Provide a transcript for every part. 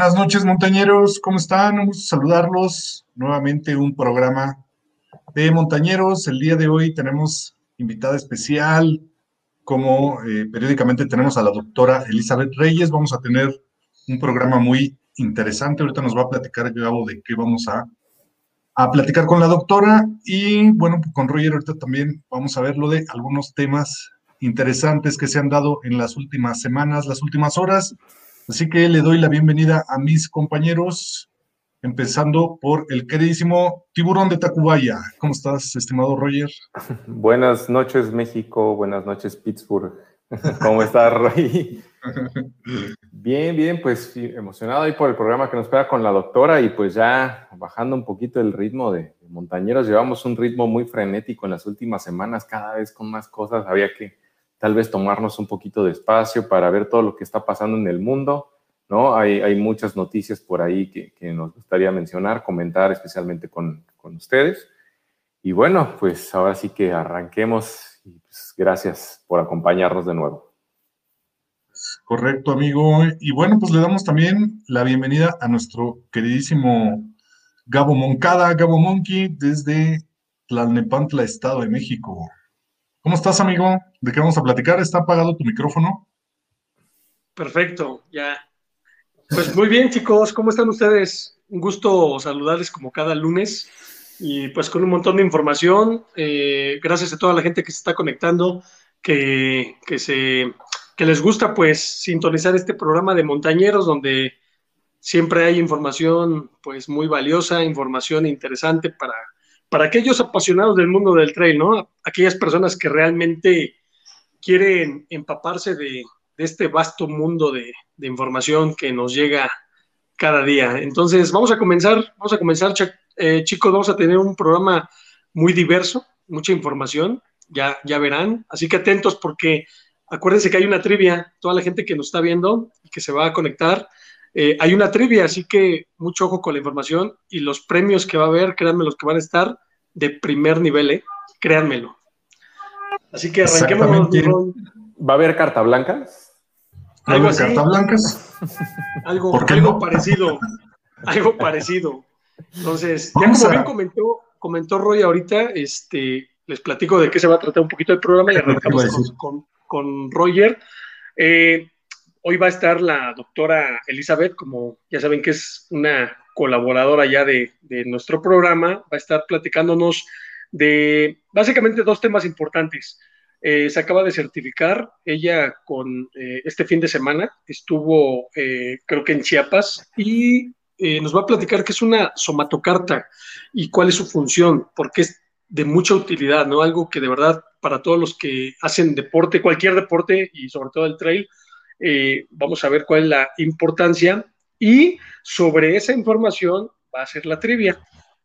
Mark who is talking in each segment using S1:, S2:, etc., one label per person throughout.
S1: buenas noches, montañeros. ¿Cómo están? Un gusto saludarlos. Nuevamente un programa de montañeros. El día de hoy tenemos invitada especial, como eh, periódicamente tenemos a la doctora Elizabeth Reyes. Vamos a tener un programa muy interesante. Ahorita nos va a platicar Gabo de qué vamos a, a platicar con la doctora. Y bueno, con Roger ahorita también vamos a ver lo de algunos temas interesantes que se han dado en las últimas semanas, las últimas horas. Así que le doy la bienvenida a mis compañeros, empezando por el queridísimo Tiburón de Tacubaya. ¿Cómo estás, estimado Roger?
S2: Buenas noches, México. Buenas noches, Pittsburgh. ¿Cómo estás, Roy? bien, bien, pues emocionado ahí por el programa que nos espera con la doctora y pues ya bajando un poquito el ritmo de, de montañeros. Llevamos un ritmo muy frenético en las últimas semanas, cada vez con más cosas. Había que tal vez tomarnos un poquito de espacio para ver todo lo que está pasando en el mundo, ¿no? Hay, hay muchas noticias por ahí que, nos gustaría mencionar, comentar especialmente con, con, ustedes. Y bueno, pues ahora sí que arranquemos y pues gracias por acompañarnos de nuevo.
S1: Correcto, amigo. Y bueno, pues le damos también la bienvenida a nuestro queridísimo Gabo Moncada, Gabo Monkey, desde Tlalnepantla, Estado de México. ¿Cómo estás, amigo? ¿De qué vamos a platicar? ¿Está apagado tu micrófono?
S3: Perfecto, ya. Pues muy bien, chicos, ¿cómo están ustedes? Un gusto saludarles como cada lunes y pues con un montón de información. Eh, gracias a toda la gente que se está conectando, que, que, se, que les gusta pues sintonizar este programa de montañeros donde siempre hay información pues muy valiosa, información interesante para para aquellos apasionados del mundo del trail, ¿no? Aquellas personas que realmente quieren empaparse de, este vasto mundo de, de, información que nos llega cada día. Entonces, vamos a comenzar, vamos a comenzar, eh, chicos, vamos a tener un programa muy diverso, mucha información, ya, ya verán. Así que atentos porque acuérdense que hay una trivia, toda la gente que nos está viendo y que se va a conectar, eh, hay una trivia, así que mucho ojo con la información y los premios que va a haber, créanme los que van a estar de primer nivel, ¿eh? créanmelo. Así que arranquemos.
S2: ¿Va a haber carta blanca?
S1: ¿Algo así? carta blancas?
S3: Algo, algo no? parecido. Algo parecido. Entonces, ya como bien comentó, comentó Roy ahorita, este, les platico de qué se va a tratar un poquito el programa y arrancamos con, con, con, Roger. Eh, Hoy va a estar la doctora Elizabeth, como ya saben que es una colaboradora ya de, de, nuestro programa, va a estar platicándonos de básicamente dos temas importantes. Eh, se acaba de certificar, ella con eh, este fin de semana estuvo eh, creo que en Chiapas y eh, nos va a platicar qué es una somatocarta y cuál es su función, porque es de mucha utilidad, ¿no? Algo que de verdad para todos los que hacen deporte, cualquier deporte y sobre todo el trail, eh, vamos a ver cuál es la importancia y sobre esa información va a ser la trivia.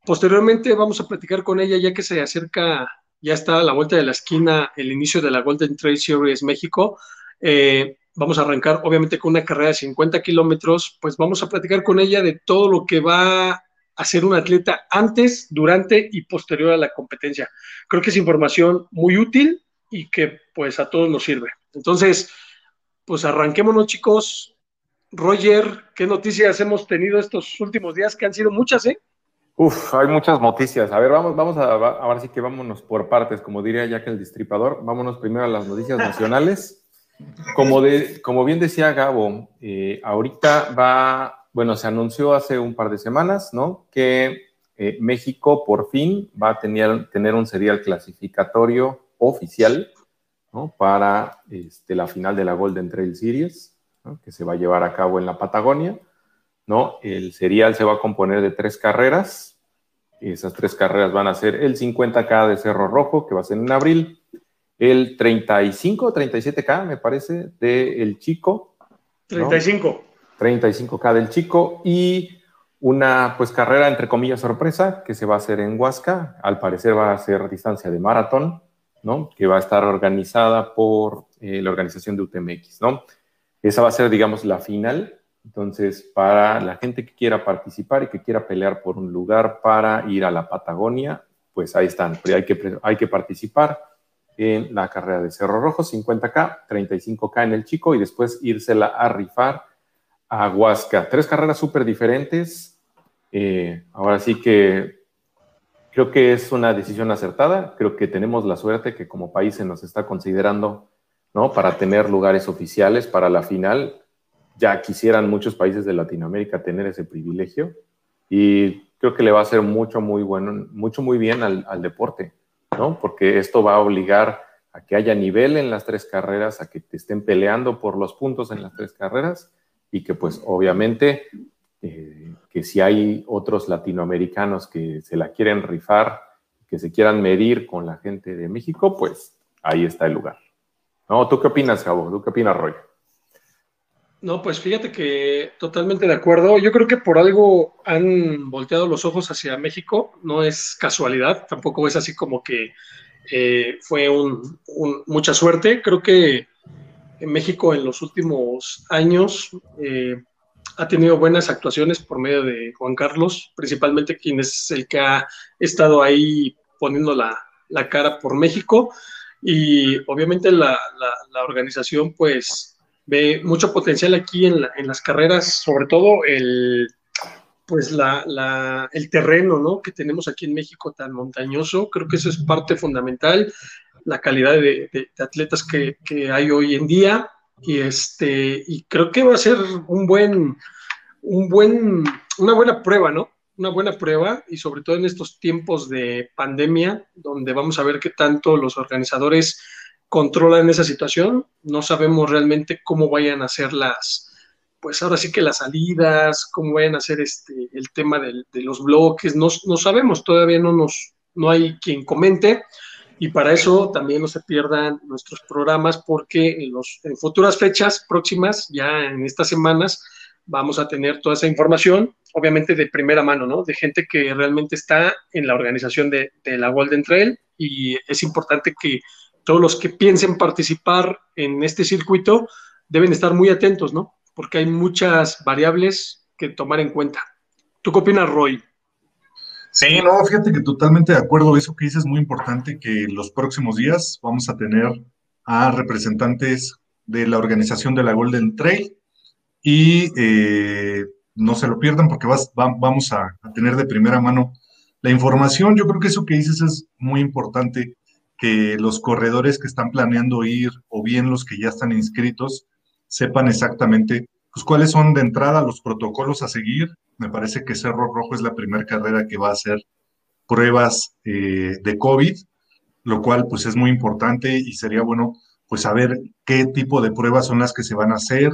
S3: Posteriormente vamos a platicar con ella ya que se acerca, ya está a la vuelta de la esquina el inicio de la Golden Trail Series México. Eh, vamos a arrancar obviamente con una carrera de 50 kilómetros, pues vamos a platicar con ella de todo lo que va a hacer un atleta antes, durante y posterior a la competencia. Creo que es información muy útil y que pues a todos nos sirve. Entonces, pues arranquémonos, chicos. Roger, ¿qué noticias hemos tenido estos últimos días? Que han sido muchas, ¿eh?
S2: Uf, hay muchas noticias. A ver, vamos, vamos a, a ver si que vámonos por partes, como diría que el distripador. Vámonos primero a las noticias nacionales. Como, de, como bien decía Gabo, eh, ahorita va, bueno, se anunció hace un par de semanas, ¿no? Que eh, México por fin va a tener, tener un serial clasificatorio oficial ¿no? para este, la final de la Golden Trail Series, ¿no? que se va a llevar a cabo en la Patagonia. ¿no? El serial se va a componer de tres carreras. Esas tres carreras van a ser el 50K de Cerro Rojo, que va a ser en abril, el 35, 37K, me parece, de El Chico.
S3: 35.
S2: 35K del Chico y una pues carrera entre comillas sorpresa que se va a hacer en Huasca, al parecer va a ser distancia de maratón, ¿no? que va a estar organizada por eh, la organización de UTMX. ¿no? Esa va a ser, digamos, la final. Entonces, para la gente que quiera participar y que quiera pelear por un lugar para ir a la Patagonia, pues ahí están. Pero hay que, hay que participar en la carrera de Cerro Rojo, 50K, 35K en el Chico y después írsela a rifar a Huasca. Tres carreras súper diferentes. Eh, ahora sí que creo que es una decisión acertada. Creo que tenemos la suerte que como país se nos está considerando ¿no? para tener lugares oficiales para la final. Ya quisieran muchos países de Latinoamérica tener ese privilegio y creo que le va a hacer mucho, muy bueno, mucho, muy bien al, deporte, ¿no? Porque esto va a obligar a que haya nivel en las tres carreras, a que te estén peleando por los puntos en las tres carreras y que pues obviamente eh, que si hay otros latinoamericanos que se la quieren rifar, que se quieran medir con la gente de México, pues ahí está el lugar. ¿No? ¿Tú qué opinas, Gabo? ¿Tú qué opinas, Roy?
S3: No, pues fíjate que totalmente de acuerdo. Yo creo que por algo han volteado los ojos hacia México. No es casualidad, tampoco es así como que eh, fue un, mucha suerte. Creo que en México en los últimos años eh, ha tenido buenas actuaciones por medio de Juan Carlos, principalmente quien es el que ha estado ahí poniendo la, cara por México. Y obviamente la, organización pues ve mucho potencial aquí en, las carreras, sobre todo el pues la, el terreno ¿no? que tenemos aquí en México tan montañoso, creo que eso es parte fundamental, la calidad de, atletas que, hay hoy en día, y, este, y creo que va a ser un buen, un buen, una buena prueba, ¿no? Una buena prueba, y sobre todo en estos tiempos de pandemia, donde vamos a ver qué tanto los organizadores controlan esa situación, no sabemos realmente cómo vayan a ser las, pues ahora sí que las salidas, cómo vayan a hacer este, el tema de, los bloques, no, no, sabemos, todavía no, nos, no hay quien comente y para eso también no se pierdan nuestros programas porque en, los, en futuras fechas próximas, ya en estas semanas, vamos a tener toda esa información, obviamente de primera mano, ¿no? De gente que realmente está en la organización de, la Golden Trail y es importante que todos los que piensen participar en este circuito deben estar muy atentos, ¿no? porque hay muchas variables que tomar en cuenta. ¿Tú qué opinas, Roy?
S1: Sí, no, fíjate que totalmente de acuerdo. Eso que dices es muy importante que los próximos días vamos a tener a representantes de la organización de la Golden Trail y eh, no se lo pierdan porque vamos a, tener de primera mano la información. Yo creo que eso que dices es muy importante, que los corredores que están planeando ir o bien los que ya están inscritos sepan exactamente pues, cuáles son de entrada los protocolos a seguir. Me parece que Cerro Rojo es la primera carrera que va a hacer pruebas eh, de COVID, lo cual pues es muy importante y sería bueno pues saber qué tipo de pruebas son las que se van a hacer,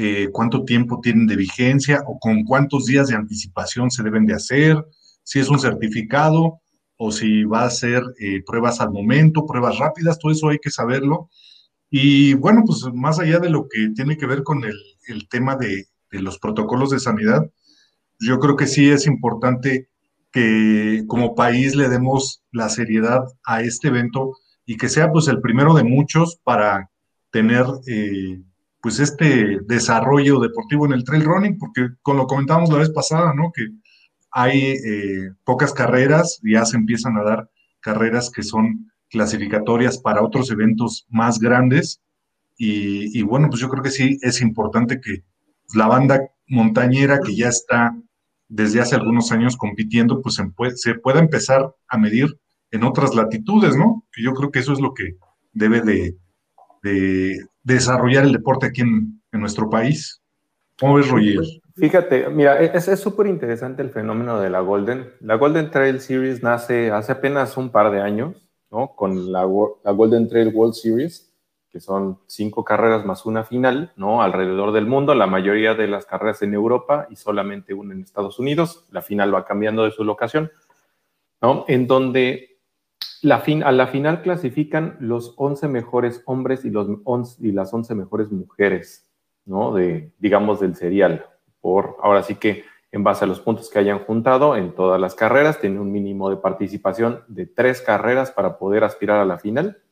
S1: eh, cuánto tiempo tienen de vigencia o con cuántos días de anticipación se deben de hacer, si es un certificado o si va a ser eh, pruebas al momento, pruebas rápidas, todo eso hay que saberlo. Y bueno, pues más allá de lo que tiene que ver con el, tema de, los protocolos de sanidad, yo creo que sí es importante que como país le demos la seriedad a este evento y que sea pues el primero de muchos para tener eh, pues este desarrollo deportivo en el trail running, porque como lo comentábamos la vez pasada, ¿no? Que hay eh, pocas carreras, ya se empiezan a dar carreras que son clasificatorias para otros eventos más grandes. Y, bueno, pues yo creo que sí es importante que la banda montañera que ya está desde hace algunos años compitiendo, pues se, pueda empezar a medir en otras latitudes, ¿no? Que yo creo que eso es lo que debe de, desarrollar el deporte aquí en, nuestro país. ¿Cómo ves, Roger?
S2: Fíjate, mira, es súper interesante el fenómeno de la Golden. La Golden Trail Series nace hace apenas un par de años con la, Golden Trail World Series, que son cinco carreras más una final, ¿no? Alrededor del mundo, la mayoría de las carreras en Europa y solamente una en Estados Unidos. La final va cambiando de su locación, ¿no? En donde la a la final clasifican los 11 mejores hombres y las 11 mejores mujeres, ¿no? De, digamos, del serial. Por, ahora sí que en base a los puntos que hayan juntado en todas las carreras. Tiene un mínimo de participación de tres carreras para poder aspirar a la final.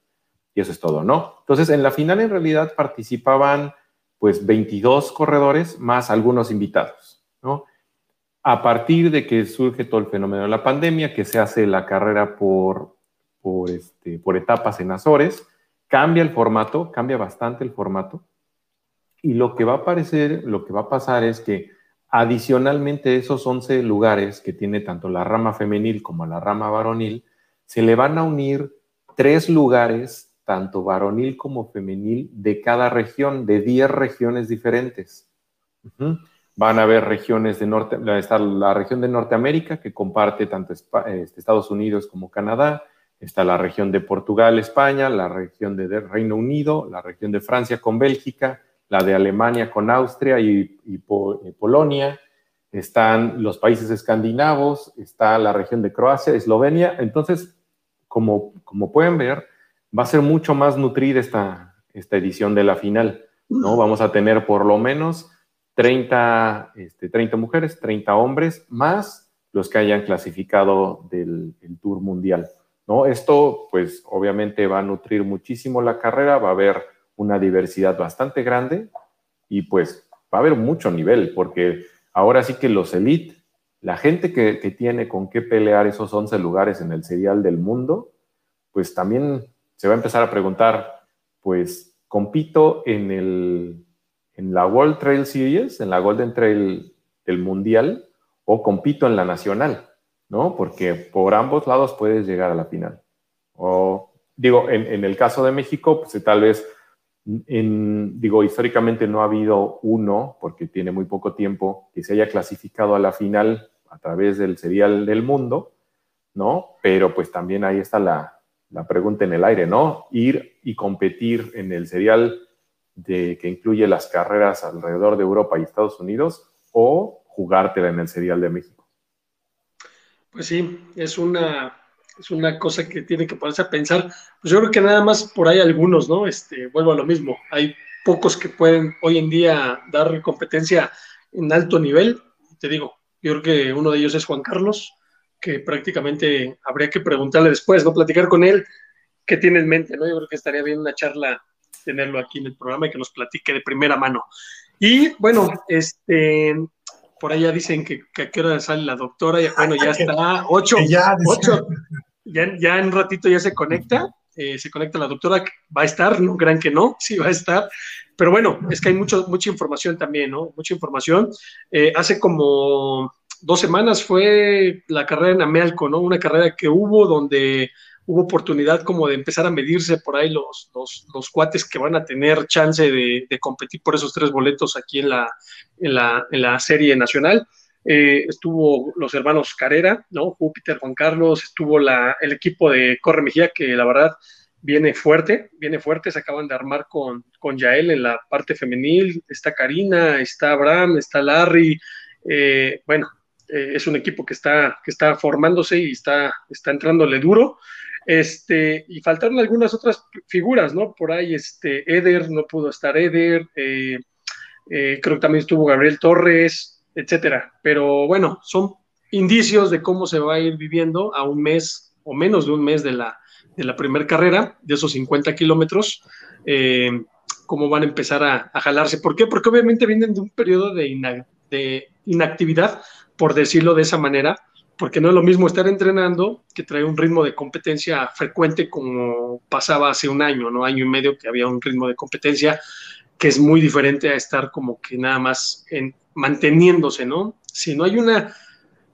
S2: Y eso es todo, ¿no? Entonces, en la final en realidad participaban pues 22 corredores más algunos invitados, ¿no? A partir de que surge todo el fenómeno de la pandemia, que se hace la carrera por, por, este, por etapas en Azores, cambia el formato, cambia bastante el formato, Y lo que va a aparecer, lo que va a pasar es que adicionalmente esos 11 lugares que tiene tanto la rama femenil como la rama varonil, se le van a unir tres lugares, tanto varonil como femenil, de cada región, de 10 regiones diferentes. Van a haber regiones de norte, está la región de Norteamérica que comparte tanto este, Estados Unidos como Canadá, está la región de Portugal, España, la región de Reino Unido, la región de Francia con Bélgica, la de Alemania con Austria y, y Polonia, están los países escandinavos, está la región de Croacia, Eslovenia. Entonces, como, como pueden ver, va a ser mucho más nutrida esta, esta edición de la final. ¿no? Vamos a tener por lo menos 30, este, 30 mujeres, 30 hombres, más los que hayan clasificado del Tour Mundial. ¿No? Esto, pues, obviamente va a nutrir muchísimo la carrera, va a haber una diversidad bastante grande y, pues, va a haber mucho nivel, porque ahora sí que los elite, la gente que, tiene con qué pelear esos 11 lugares en el serial del mundo, pues también se va a empezar a preguntar, pues, compito en, el, en la World Trail Series, en la Golden Trail del Mundial, o compito en la Nacional, ¿no? Porque por ambos lados puedes llegar a la final. O, digo, en, en el caso de México, pues tal vez digo, históricamente no ha habido uno, porque tiene muy poco tiempo, que se haya clasificado a la final a través del serial del mundo, ¿no? Pero pues también ahí está la, la pregunta en el aire, ¿no? Ir y competir en el serial de, que incluye las carreras alrededor de Europa y Estados Unidos o jugártela en el serial de México.
S3: Pues sí, es una es una cosa que tiene que ponerse a pensar. Pues yo creo que nada más por ahí algunos, ¿no? Este, vuelvo a lo mismo. Hay pocos que pueden hoy en día dar competencia en alto nivel. Te digo, yo creo que uno de ellos es Juan Carlos, que prácticamente habría que preguntarle después, ¿no? Platicar con él qué tiene en mente, ¿no? Yo creo que estaría bien una charla tenerlo aquí en el programa y que nos platique de primera mano. Y bueno, este, por allá dicen que, a qué hora sale la doctora. Y, bueno, ya está, ocho, ya, ocho. Ya, ya en un ratito ya se conecta. Eh, se conecta la doctora, va a estar, no crean que no, sí va a estar, pero bueno, es que hay mucho, mucha información también, ¿no? Mucha información. Eh, hace como dos semanas fue la carrera en Amealco, ¿no? Una carrera que hubo donde hubo oportunidad como de empezar a medirse por ahí los, los, cuates que van a tener chance de, competir por esos tres boletos aquí en la, en la, serie nacional. Eh, estuvo los hermanos Carrera, ¿no? Júpiter, Juan Carlos, estuvo la, el equipo de Corre Mejía, que la verdad viene fuerte, viene fuerte, se acaban de armar con, con Yael en la parte femenil, está Karina, está Abraham, está Larry, eh, bueno, eh, es un equipo que está, que está formándose y está, está entrándole duro. Este, y faltaron algunas otras figuras, ¿no? Por ahí, este, Eder, no pudo estar Eder, eh, eh, creo que también estuvo Gabriel Torres, etcétera. Pero bueno, son indicios de cómo se va a ir viviendo a un mes o menos de un mes de la, de la primera carrera, de esos 50 kilómetros, eh, cómo van a empezar a, jalarse. ¿Por qué? Porque obviamente vienen de un periodo de inactividad, por decirlo de esa manera, porque no es lo mismo estar entrenando que traer un ritmo de competencia frecuente como pasaba hace un año, ¿no? Año y medio que había un ritmo de competencia que es muy diferente a estar como que nada más en, manteniéndose, ¿no? Si no hay una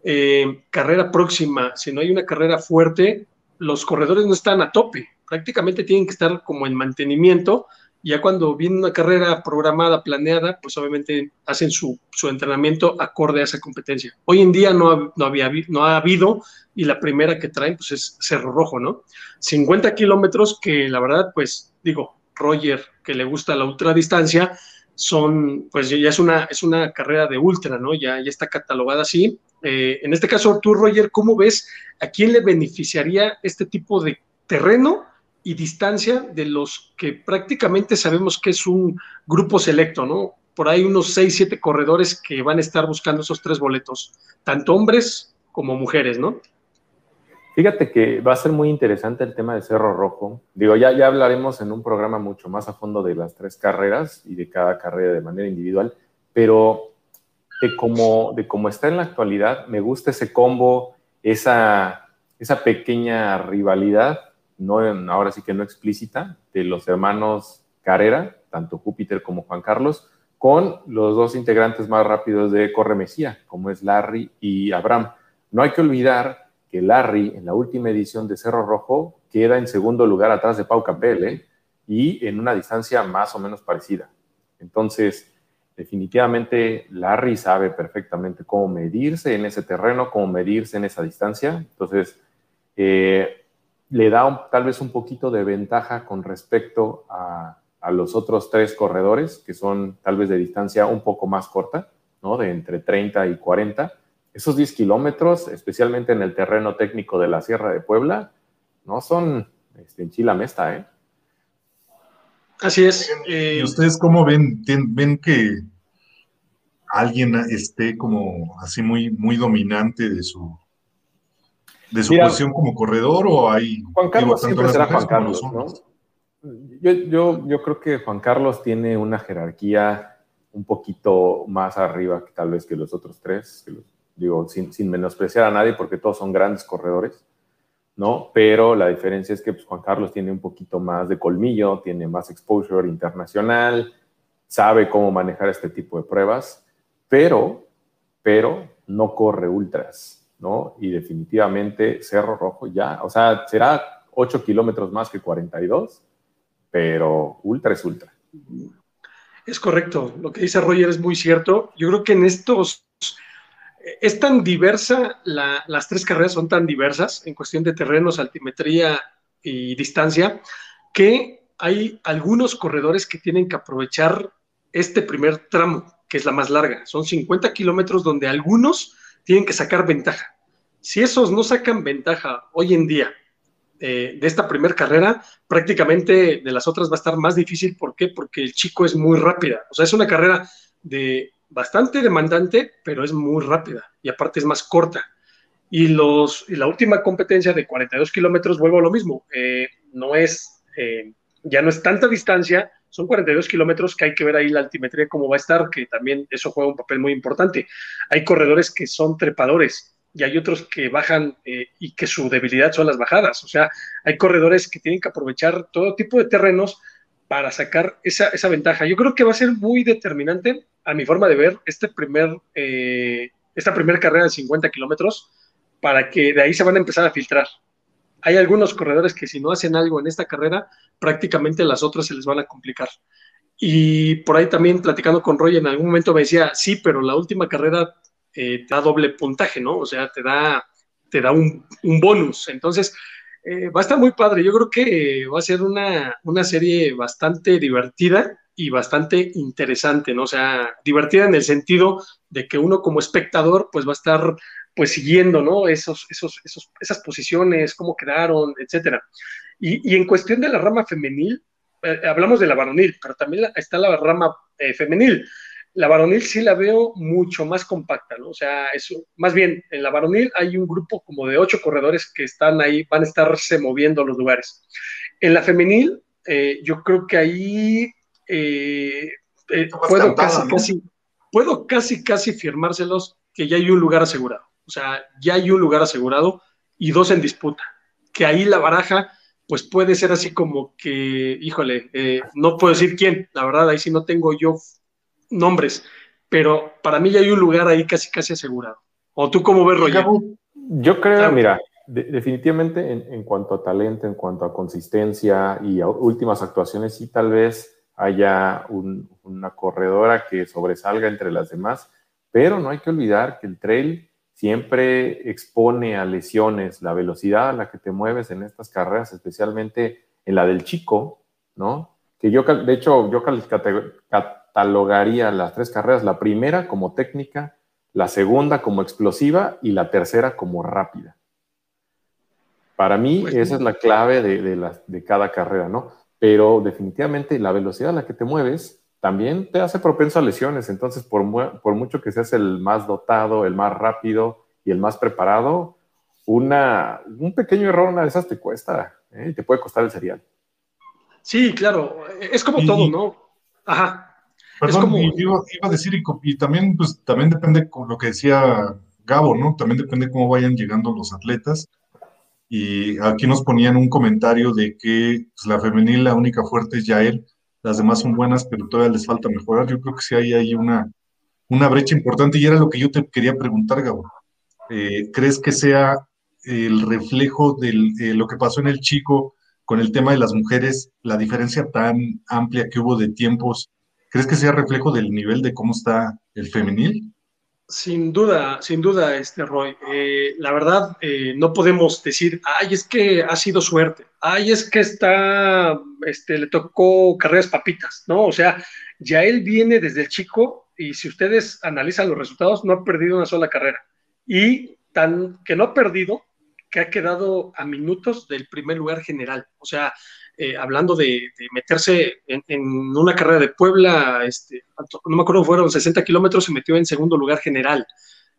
S3: eh, carrera próxima, si no hay una carrera fuerte, los corredores no están a tope, prácticamente tienen que estar como en mantenimiento ya cuando viene una carrera programada, planeada, pues obviamente hacen su, entrenamiento acorde a esa competencia. Hoy en día no, no, había, no ha habido y la primera que traen pues es Cerro Rojo, ¿no? 50 kilómetros que la verdad, pues digo, Roger, que le gusta la ultradistancia, son, pues ya es una, es una carrera de ultra, ¿no? Ya, ya está catalogada así. Eh, en este caso, tú, Roger, ¿cómo ves a quién le beneficiaría este tipo de terreno y distancia de los que prácticamente sabemos que es un grupo selecto, ¿no? Por ahí unos 6, 7 corredores que van a estar buscando esos tres boletos, tanto hombres como mujeres, ¿no?
S2: Fíjate que va a ser muy interesante el tema de Cerro Rojo. Digo, ya, ya hablaremos en un programa mucho más a fondo de las tres carreras y de cada carrera de manera individual, pero de cómo, de está en la actualidad, me gusta ese combo, esa, esa pequeña rivalidad no, ahora sí que no explícita, de los hermanos Carrera, tanto Júpiter como Juan Carlos, con los dos integrantes más rápidos de Corre Mejía, como es Larry y Abraham. No hay que olvidar que Larry en la última edición de Cerro Rojo queda en segundo lugar atrás de Pau Capel ¿eh? y en una distancia más o menos parecida. Entonces, definitivamente Larry sabe perfectamente cómo medirse en ese terreno, cómo medirse en esa distancia. Entonces, eh, le da tal vez un poquito de ventaja con respecto a, a los otros tres corredores, que son tal vez de distancia un poco más corta, ¿no? De entre 30 y 40. Esos 10 kilómetros, especialmente en el terreno técnico de la Sierra de Puebla, no son este, en Chila Mesta, ¿eh?
S3: Así es.
S1: ¿Y ustedes cómo ven? ¿Ven que alguien esté como así muy, muy dominante de su, de su posición como corredor o hay...
S2: Juan Carlos siempre será Juan Carlos, ¿no? Yo, yo, creo que Juan Carlos tiene una jerarquía un poquito más arriba que tal vez que los otros tres, digo, sin, sin, menospreciar a nadie porque todos son grandes corredores, ¿no? Pero la diferencia es que pues, Juan Carlos tiene un poquito más de colmillo, tiene más exposure internacional, sabe cómo manejar este tipo de pruebas, pero, pero no corre ultras, ¿no? Y definitivamente Cerro Rojo ya, o sea, será 8 kilómetros más que 42, pero ultra es ultra.
S3: Es correcto, lo que dice Roger es muy cierto. Yo creo que en estos es tan diversa, las tres carreras son tan diversas en cuestión de terrenos, altimetría y distancia, que hay algunos corredores que tienen que aprovechar este primer tramo, que es la más larga. Son 50 kilómetros donde algunos tienen que sacar ventaja. Si esos no sacan ventaja hoy en día eh, de esta primera carrera, prácticamente de las otras va a estar más difícil. ¿Por qué? Porque el chico es muy rápida. O sea, es una carrera de bastante demandante, pero es muy rápida y aparte es más corta. Y, los, y la última competencia de 42 kilómetros, vuelvo a lo mismo, eh, no es, eh, ya no es tanta distancia, son 42 kilómetros que hay que ver ahí la altimetría cómo va a estar, que también eso juega un papel muy importante. Hay corredores que son trepadores, y hay otros que bajan eh, y que su debilidad son las bajadas. O sea, hay corredores que tienen que aprovechar todo tipo de terrenos para sacar esa, esa ventaja. Yo creo que va a ser muy determinante, a mi forma de ver, este primer, eh, esta primera carrera de 50 kilómetros, para que de ahí se van a empezar a filtrar. Hay algunos corredores que si no hacen algo en esta carrera, prácticamente las otras se les van a complicar. Y por ahí también platicando con Roy, en algún momento me decía, sí, pero la última carrera eh, da doble puntaje, ¿no? O sea, te da, te da un, bonus. Entonces, eh, va a estar muy padre. Yo creo que va a ser una, serie bastante divertida y bastante interesante, ¿no? O sea, divertida en el sentido de que uno como espectador, pues va a estar pues siguiendo, ¿no? Esos, esos, esos, esas posiciones, cómo quedaron, etcétera. Y, en cuestión de la rama femenil, eh, hablamos de la varonil, pero también está la rama femenil. La varonil sí la veo mucho más compacta, ¿no? O sea, eso, más bien, en la varonil hay un grupo como de ocho corredores que están ahí, van a estarse moviendo los lugares. En la femenil, eh, yo creo que ahí eh, eh, puedo casi, casi, puedo casi, casi firmárselos que ya hay un lugar asegurado. O sea, ya hay un lugar asegurado y dos en disputa. Que ahí la baraja, pues puede ser así como que, híjole, no puedo decir quién, la verdad, ahí sí no tengo yo nombres, pero para mí ya hay un lugar ahí casi casi asegurado. ¿O tú cómo ves, Roger?
S2: Yo creo, mira, definitivamente en, cuanto a talento, en cuanto a consistencia y a últimas actuaciones, sí tal vez haya una corredora que sobresalga entre las demás, pero no hay que olvidar que el trail siempre expone a lesiones, la velocidad a la que te mueves en estas carreras, especialmente en la del chico, ¿no? Que yo, de hecho, yo catalogaría las tres carreras, la primera como técnica, la segunda como explosiva y la tercera como rápida. Para mí pues esa es la clave de, de cada carrera, ¿no? Pero definitivamente la velocidad a la que te mueves también te hace propenso a lesiones, entonces por, por mucho que seas el más dotado, el más rápido y el más preparado, una, un pequeño error, una de esas te cuesta ¿eh? y te puede costar el cereal.
S3: Sí, claro, es como todo, ¿no? Ajá.
S1: Perdón, iba, a decir, y, también, pues, también depende con lo que decía Gabo, ¿no? También depende cómo vayan llegando los atletas. Y aquí nos ponían un comentario de que pues, la femenil, la única fuerte es Yael. las demás son buenas, pero todavía les falta mejorar. Yo creo que sí hay ahí una, una brecha importante y era lo que yo te quería preguntar, Gabo. Eh, ¿Crees que sea el reflejo de lo que pasó en el chico con el tema de las mujeres, la diferencia tan amplia que hubo de tiempos? ¿Crees que sea reflejo del nivel de cómo está el femenil?
S3: Sin duda, sin duda, este Roy. Eh, la verdad, eh, no podemos decir, ay, es que ha sido suerte, ay, es que está, este, le tocó carreras papitas, ¿no? O sea, ya él viene desde el chico y si ustedes analizan los resultados, no ha perdido una sola carrera. Y tan que no ha perdido, que ha quedado a minutos del primer lugar general. O sea, eh, hablando de, meterse en, una carrera de Puebla, este, no me acuerdo, fueron 60 kilómetros, se metió en segundo lugar general.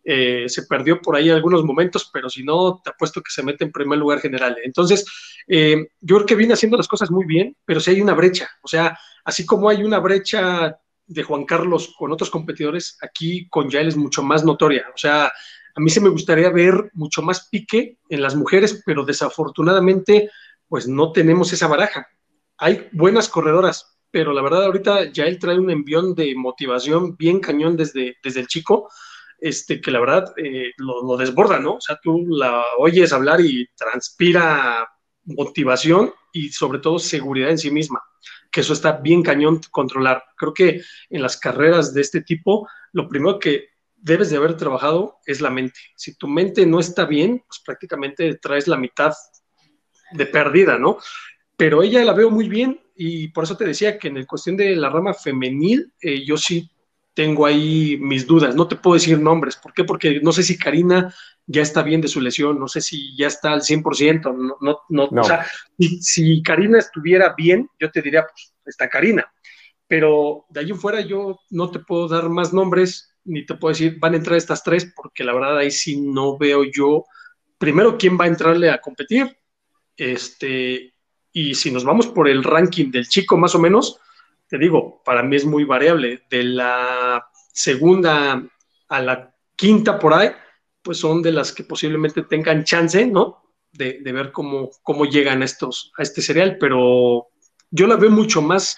S3: Eh, se perdió por ahí algunos momentos, pero si no, te apuesto que se mete en primer lugar general. Entonces, eh, yo creo que viene haciendo las cosas muy bien, pero sí hay una brecha. O sea, así como hay una brecha de Juan Carlos con otros competidores, aquí con Yael es mucho más notoria. O sea, a mí se me gustaría ver mucho más pique en las mujeres, pero desafortunadamente pues no tenemos esa baraja. Hay buenas corredoras, pero la verdad ahorita ya él trae un envión de motivación bien cañón desde, desde el chico, este, que la verdad eh, lo, desborda, ¿no? O sea, tú la oyes hablar y transpira motivación y sobre todo seguridad en sí misma, que eso está bien cañón controlar. Creo que en las carreras de este tipo, lo primero que debes de haber trabajado es la mente. Si tu mente no está bien, pues prácticamente traes la mitad de perdida, ¿no? Pero ella la veo muy bien y por eso te decía que en el cuestión de la rama femenil, eh, yo sí tengo ahí mis dudas. No te puedo decir nombres. ¿Por qué? Porque no sé si Karina ya está bien de su lesión, no sé si ya está al 100%. No, no, no, O sea, si, si, Karina estuviera bien, yo te diría, pues está Karina. Pero de ahí en fuera yo no te puedo dar más nombres, ni te puedo decir, van a entrar estas tres, porque la verdad ahí sí no veo yo, primero, quién va a entrarle a competir, este, y si nos vamos por el ranking del chico más o menos, te digo, para mí es muy variable. De la segunda a la quinta por ahí, pues son de las que posiblemente tengan chance, ¿no? De, ver cómo, cómo llegan estos a este cereal, pero yo la veo mucho más,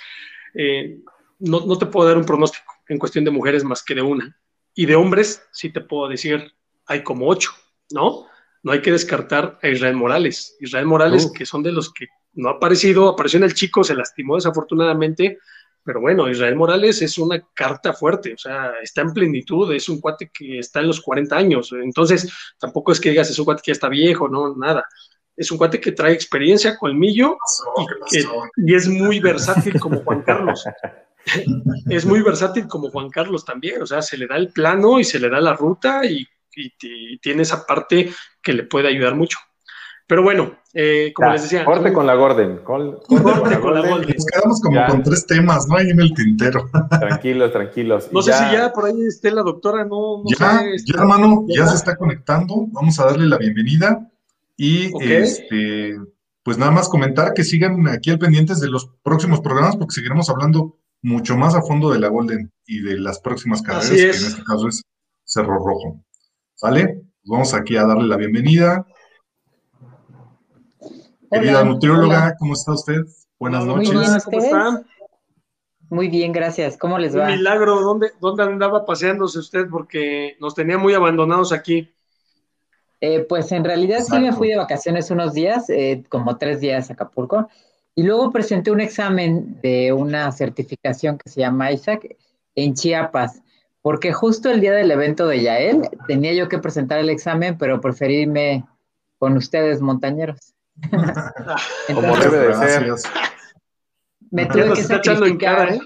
S3: eh, no, no te puedo dar un pronóstico en cuestión de mujeres más que de una. Y de hombres, sí te puedo decir, hay como ocho, ¿no? No hay que descartar a Israel Morales. Israel Morales, que son de los que no ha aparecido, apareció en el chico, se lastimó desafortunadamente, pero bueno, Israel Morales es una carta fuerte, o sea, está en plenitud, es un cuate que está en los 40 años, entonces tampoco es que digas es un cuate que ya está viejo, no, nada. Es un cuate que trae experiencia, colmillo y, y es muy versátil como Juan Carlos. es muy versátil como Juan Carlos también, o sea, se le da el plano y se le da la ruta y y, tiene esa parte que le puede ayudar mucho. Pero bueno, eh, como les decía.
S2: Corte con la Gordon. corte
S1: con, la Gordon. Nos quedamos como con tres temas, ¿no? Ahí en el tintero.
S2: Tranquilos, tranquilos.
S3: No sé si ya por ahí esté la doctora, no,
S1: ya, Ya, hermano, ya, se está conectando. Vamos a darle la bienvenida. Y este, pues nada más comentar que sigan aquí al pendientes de los próximos programas, porque seguiremos hablando mucho más a fondo de la Golden y de las próximas carreras, que en este caso es Cerro Rojo. ¿Sale? Pues vamos aquí a darle la bienvenida. Querida nutrióloga, ¿cómo está usted? Buenas noches.
S4: Muy bien, ¿cómo está? Muy bien, gracias. ¿Cómo les va?
S3: Un milagro. ¿Dónde, ¿Dónde andaba paseándose usted? Porque nos tenía muy abandonados aquí.
S4: Eh, pues en realidad sí me fui de vacaciones unos días, eh, como tres días a Acapulco, y luego presenté un examen de una certificación que se llama ISAC en Chiapas porque justo el día del evento de Yael tenía yo que presentar el examen, pero preferí irme con ustedes, montañeros.
S2: Como debe de ser.
S4: Me tuve que sacrificar ¿eh?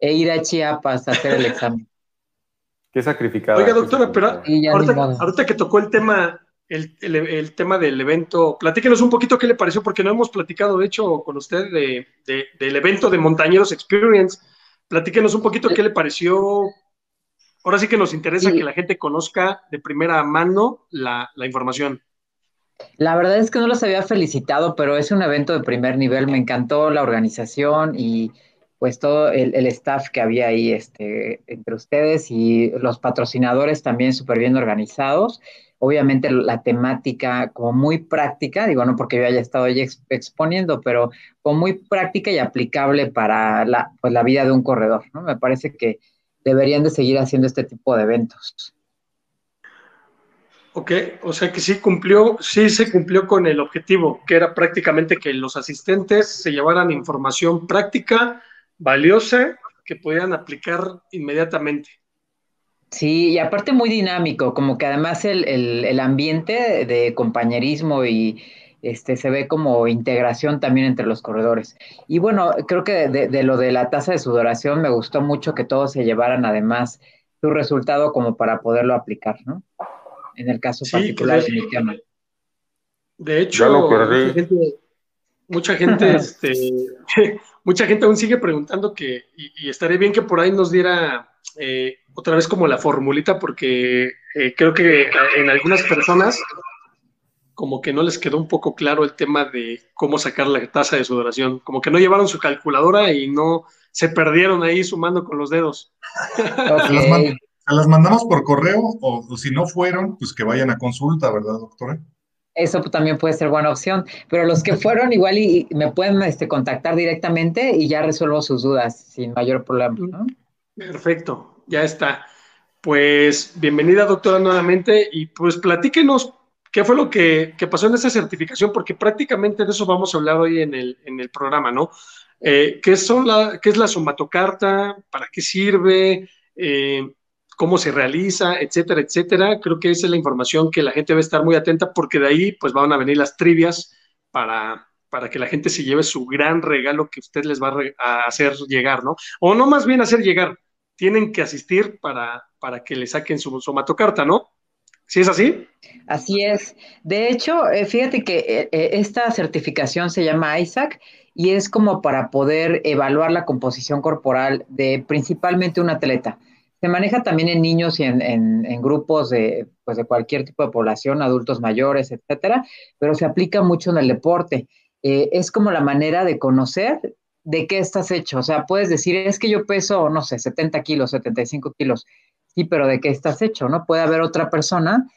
S4: e ir a Chiapas a hacer el examen.
S2: Qué sacrificado.
S3: Oiga, doctora, pero ahorita, que tocó el tema, el, tema del evento, platíquenos un poquito qué le pareció, porque no hemos platicado, de hecho, con usted del evento de Montañeros Experience. Platíquenos un poquito qué le pareció, ahora sí que nos interesa que la gente conozca de primera mano la, información.
S4: La verdad es que no los había felicitado, pero es un evento de primer nivel. Me encantó la organización y pues todo el, staff que había ahí este, entre ustedes y los patrocinadores también súper bien organizados. obviamente la temática como muy práctica, digo, no porque yo haya estado ahí exponiendo, pero como muy práctica y aplicable para la, pues, la vida de un corredor, ¿no? Me parece que deberían de seguir haciendo este tipo de eventos.
S3: Ok, o sea que sí cumplió, sí se cumplió con el objetivo, que era prácticamente que los asistentes se llevaran información práctica, valiosa, que pudieran aplicar inmediatamente.
S4: Sí, y aparte muy dinámico, como que además el, ambiente de compañerismo y este se ve como integración también entre los corredores. Y bueno, creo que de, de lo de la tasa de sudoración me gustó mucho que todos se llevaran además su resultado como para poderlo aplicar, ¿no? en el caso particular de mi tema.
S3: De hecho, mucha gente, este, mucha gente aún sigue preguntando que, y, estaría bien que por ahí nos diera eh, otra vez como la formulita, porque eh, creo que en algunas personas como que no les quedó un poco claro el tema de cómo sacar la tasa de sudoración, como que no llevaron su calculadora y no se perdieron ahí sumando con los dedos.
S1: ¿Se las mandamos por correo o, si no fueron, pues que vayan a consulta, ¿verdad, doctora?
S4: Eso también puede ser buena opción, pero los que fueron igual y, me pueden este, contactar directamente y ya resuelvo sus dudas sin mayor problema.
S3: Perfecto, ya está. Pues bienvenida doctora nuevamente y pues platíquenos qué fue lo que, pasó en esa certificación, porque prácticamente de eso vamos a hablar hoy en el, en el programa, ¿no? Eh, ¿qué, son la, ¿Qué es la somatocarta? ¿Para qué sirve? Eh, cómo se realiza, etcétera, etcétera. Creo que esa es la información que la gente debe estar muy atenta porque de ahí pues van a venir las trivias para, para que la gente se lleve su gran regalo que usted les va a, hacer llegar, ¿no? O no más bien hacer llegar, tienen que asistir para, para que le saquen su somatocarta, ¿no? ¿Sí es así?
S4: Así es. De hecho, eh, fíjate que eh, eh, esta certificación se llama ISAC y es como para poder evaluar la composición corporal de principalmente un atleta. Se maneja también en niños y en, grupos de, pues de cualquier tipo de población, adultos mayores, etcétera, pero se aplica mucho en el deporte. Es como la manera de conocer de qué estás hecho. O sea, puedes decir, es que yo peso, no sé, 70 kilos, 75 kilos. Sí, pero ¿de qué estás hecho? ¿No? Puede haber otra persona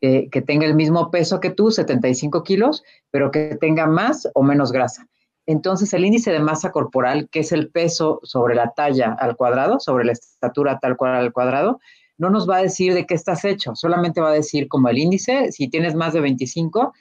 S4: que tenga el mismo peso que tú, 75 kilos, pero que tenga más o menos grasa. Entonces, el índice de masa corporal, que es el peso sobre la talla al cuadrado, sobre la estatura tal cual al cuadrado, no nos va a decir de qué estás hecho, solamente va a decir como el índice, si tienes más de 25,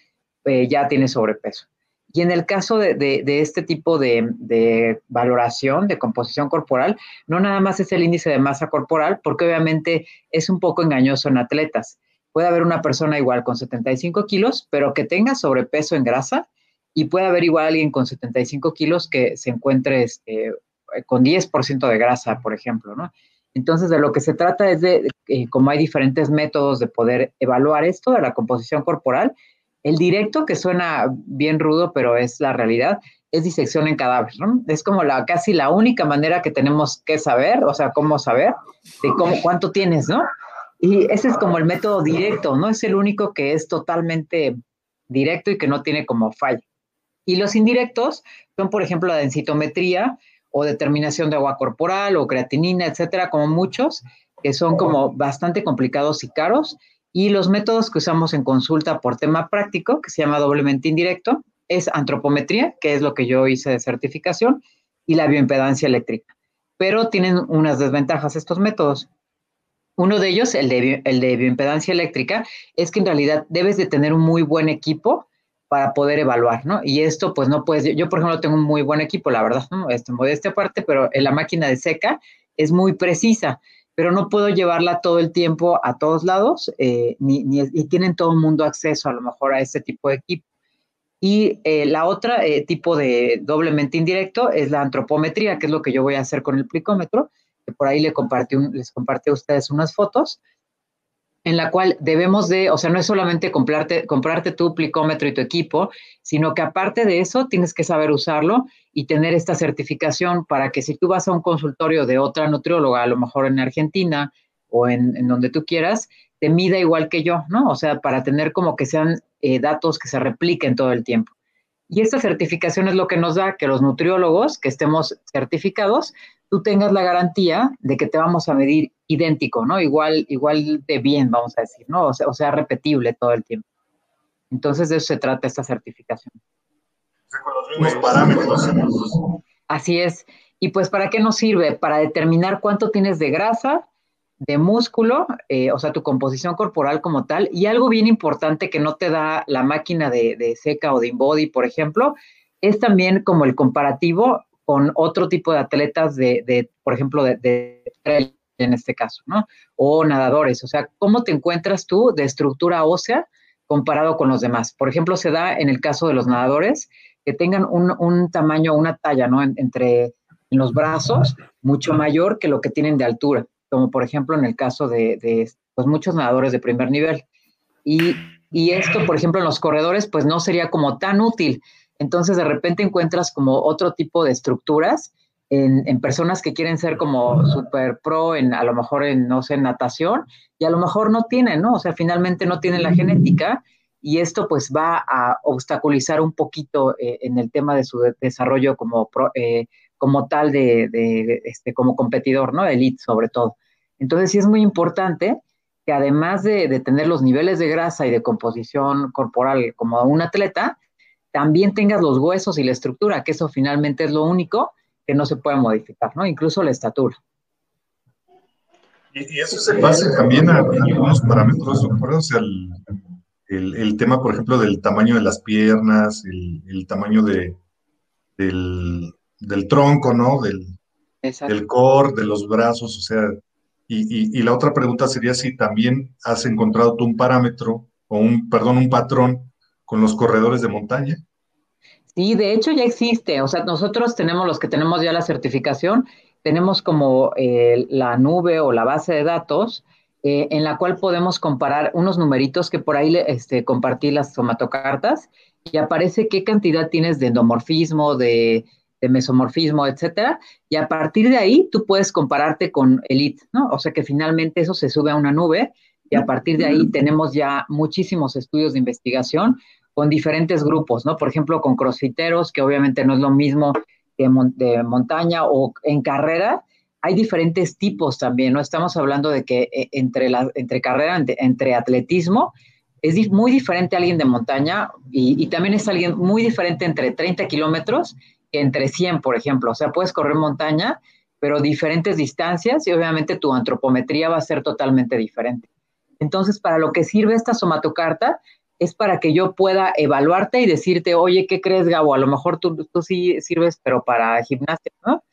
S4: eh, ya tienes sobrepeso. Y en el caso de, este tipo de, de, valoración de composición corporal, no nada más es el índice de masa corporal, porque obviamente es un poco engañoso en atletas. Puede haber una persona igual con 75 kilos, pero que tenga sobrepeso en grasa y puede haber igual alguien con 75 kilos que se encuentre este, con 10% de grasa, por ejemplo, ¿no? Entonces, de lo que se trata es de, eh, como hay diferentes métodos de poder evaluar esto de la composición corporal, el directo, que suena bien rudo, pero es la realidad, es disección en cadáver. Es como la, casi la única manera que tenemos que saber, o sea, cómo saber de cómo, cuánto tienes, ¿no? Y ese es como el método directo, ¿no? Es el único que es totalmente directo y que no tiene como falla. Y los indirectos son, por ejemplo, la densitometría o determinación de agua corporal o creatinina, etcétera, como muchos, que son como bastante complicados y caros. Y los métodos que usamos en consulta por tema práctico, que se llama doblemente indirecto, es antropometría, que es lo que yo hice de certificación, y la bioimpedancia eléctrica. Pero tienen unas desventajas estos métodos. Uno de ellos, el de, el de bioimpedancia eléctrica, es que en realidad debes de tener un muy buen equipo para poder evaluar, ¿no? Y esto, pues no puedes, yo por ejemplo tengo un muy buen equipo, la verdad, ¿no? Este, modestia aparte, pero la máquina de seca es muy precisa, pero no puedo llevarla todo el tiempo a todos lados, eh, ni, ni, y tienen todo el mundo acceso a lo mejor a este tipo de equipo. Y eh, la otra eh, tipo de doblemente indirecto es la antropometría, que es lo que yo voy a hacer con el plicómetro, que por ahí les compartí a ustedes unas fotos en la cual debemos de, o sea, no es solamente comprarte, comprarte tu plicómetro y tu equipo, sino que aparte de eso tienes que saber usarlo y tener esta certificación para que si tú vas a un consultorio de otra nutrióloga, a lo mejor en Argentina o en, donde tú quieras, te mida igual que yo, ¿no? O sea, para tener como que sean eh, datos que se repliquen todo el tiempo. Y esta certificación es lo que nos da que los nutriólogos que estemos certificados, tú tengas la garantía de que te vamos a medir idéntico, ¿no? Igual, igual de bien, vamos a decir, ¿no? O sea, o sea repetible todo el tiempo. Entonces de eso se trata esta certificación.
S1: Con parámetros.
S4: Así es. Y pues, ¿para qué nos sirve? Para determinar cuánto tienes de grasa, de músculo, eh, o sea, tu composición corporal como tal, y algo bien importante que no te da la máquina de, seca o de InBody, por ejemplo, es también como el comparativo con otro tipo de atletas de, por ejemplo, de, de en este caso, ¿no? O nadadores, o sea, ¿cómo te encuentras tú de estructura ósea comparado con los demás? Por ejemplo, se da en el caso de los nadadores que tengan un, un tamaño, una talla, ¿no? entre los brazos mucho mayor que lo que tienen de altura como por ejemplo en el caso de, pues, muchos nadadores de primer nivel. Y, esto, por ejemplo, en los corredores, pues no sería como tan útil. Entonces, de repente encuentras como otro tipo de estructuras en, personas que quieren ser como super pro, en, a lo mejor en, no sé, natación, y a lo mejor no tienen, ¿no? O sea, finalmente no tienen la genética y esto pues va a obstaculizar un poquito eh, en el tema de su desarrollo como eh, como tal de, este, como competidor, ¿no? Elite sobre todo. Entonces sí es muy importante que además de, tener los niveles de grasa y de composición corporal como un atleta, también tengas los huesos y la estructura, que eso finalmente es lo único que no se puede modificar, ¿no? Incluso la estatura.
S1: Y, eso se basa también a, algunos parámetros, O sea, tema, por ejemplo, del tamaño de las piernas, el, tamaño de, del, del tronco, ¿no? Del, del core, de los brazos, o sea, y, la otra pregunta sería si también has encontrado tú un parámetro o un, perdón, un patrón con los corredores de montaña.
S4: Sí, de hecho ya existe, o sea, nosotros tenemos los que tenemos ya la certificación, tenemos como eh, la nube o la base de datos eh, en la cual podemos comparar unos numeritos que por ahí este, compartí las somatocartas y aparece qué cantidad tienes de endomorfismo, de de mesomorfismo, etcétera, y a partir de ahí tú puedes compararte con Elite, ¿no? O sea que finalmente eso se sube a una nube y a partir de ahí tenemos ya muchísimos estudios de investigación con diferentes grupos, ¿no? Por ejemplo, con crossfiteros, que obviamente no es lo mismo de, de montaña o en carrera, hay diferentes tipos también, ¿no? Estamos hablando de que eh, entre, entre carrera, entre, atletismo, es muy diferente alguien de montaña y, también es alguien muy diferente entre 30 kilómetros entre 100, por ejemplo. O sea, puedes correr montaña, pero diferentes distancias y obviamente tu antropometría va a ser totalmente diferente. Entonces, para lo que sirve esta somatocarta es para que yo pueda evaluarte y decirte, oye, ¿qué crees, Gabo? A lo mejor tú, tú sí sirves, pero para gimnasia, ¿no?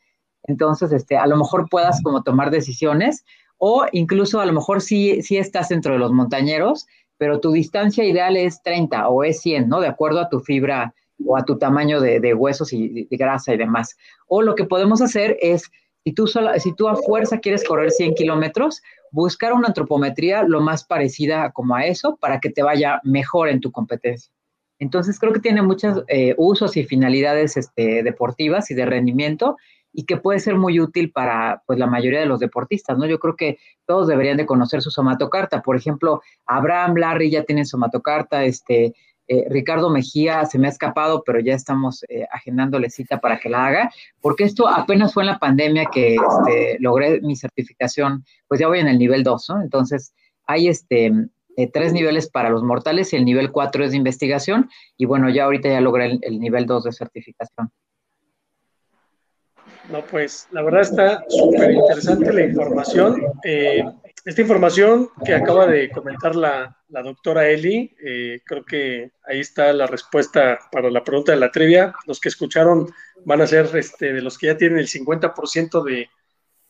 S4: Entonces, este, a lo mejor puedas como tomar decisiones o incluso a lo mejor sí, sí estás dentro de los montañeros, pero tu distancia ideal es 30 o es 100, ¿no? De acuerdo a tu fibra o a tu tamaño de, huesos y de grasa y demás. O lo que podemos hacer es, si tú, si tú a fuerza quieres correr 100 kilómetros, buscar una antropometría lo más parecida como a eso para que te vaya mejor en tu competencia. Entonces creo que tiene muchos eh, usos y finalidades este, deportivas y de rendimiento y que puede ser muy útil para pues, la mayoría de los deportistas, ¿no? Yo creo que todos deberían de conocer su somatocarta. Por ejemplo, Abraham, Larry ya tienen somatocarta, este, eh, Ricardo Mejía se me ha escapado, pero ya estamos eh, agendándole cita para que la haga, porque esto apenas fue en la pandemia que este, logré mi certificación, pues ya voy en el nivel 2, ¿no? Entonces, hay este, eh, tres niveles para los mortales y el nivel 4 es de investigación, y bueno, ya ahorita ya logré el, nivel 2 de certificación.
S3: No, pues la verdad está súper interesante la información. esta información que acaba de comentar la, la doctora Eli. Eh, creo que ahí está la respuesta para la pregunta de la trivia. Los que escucharon van a ser este, de los que ya tienen el 50% de,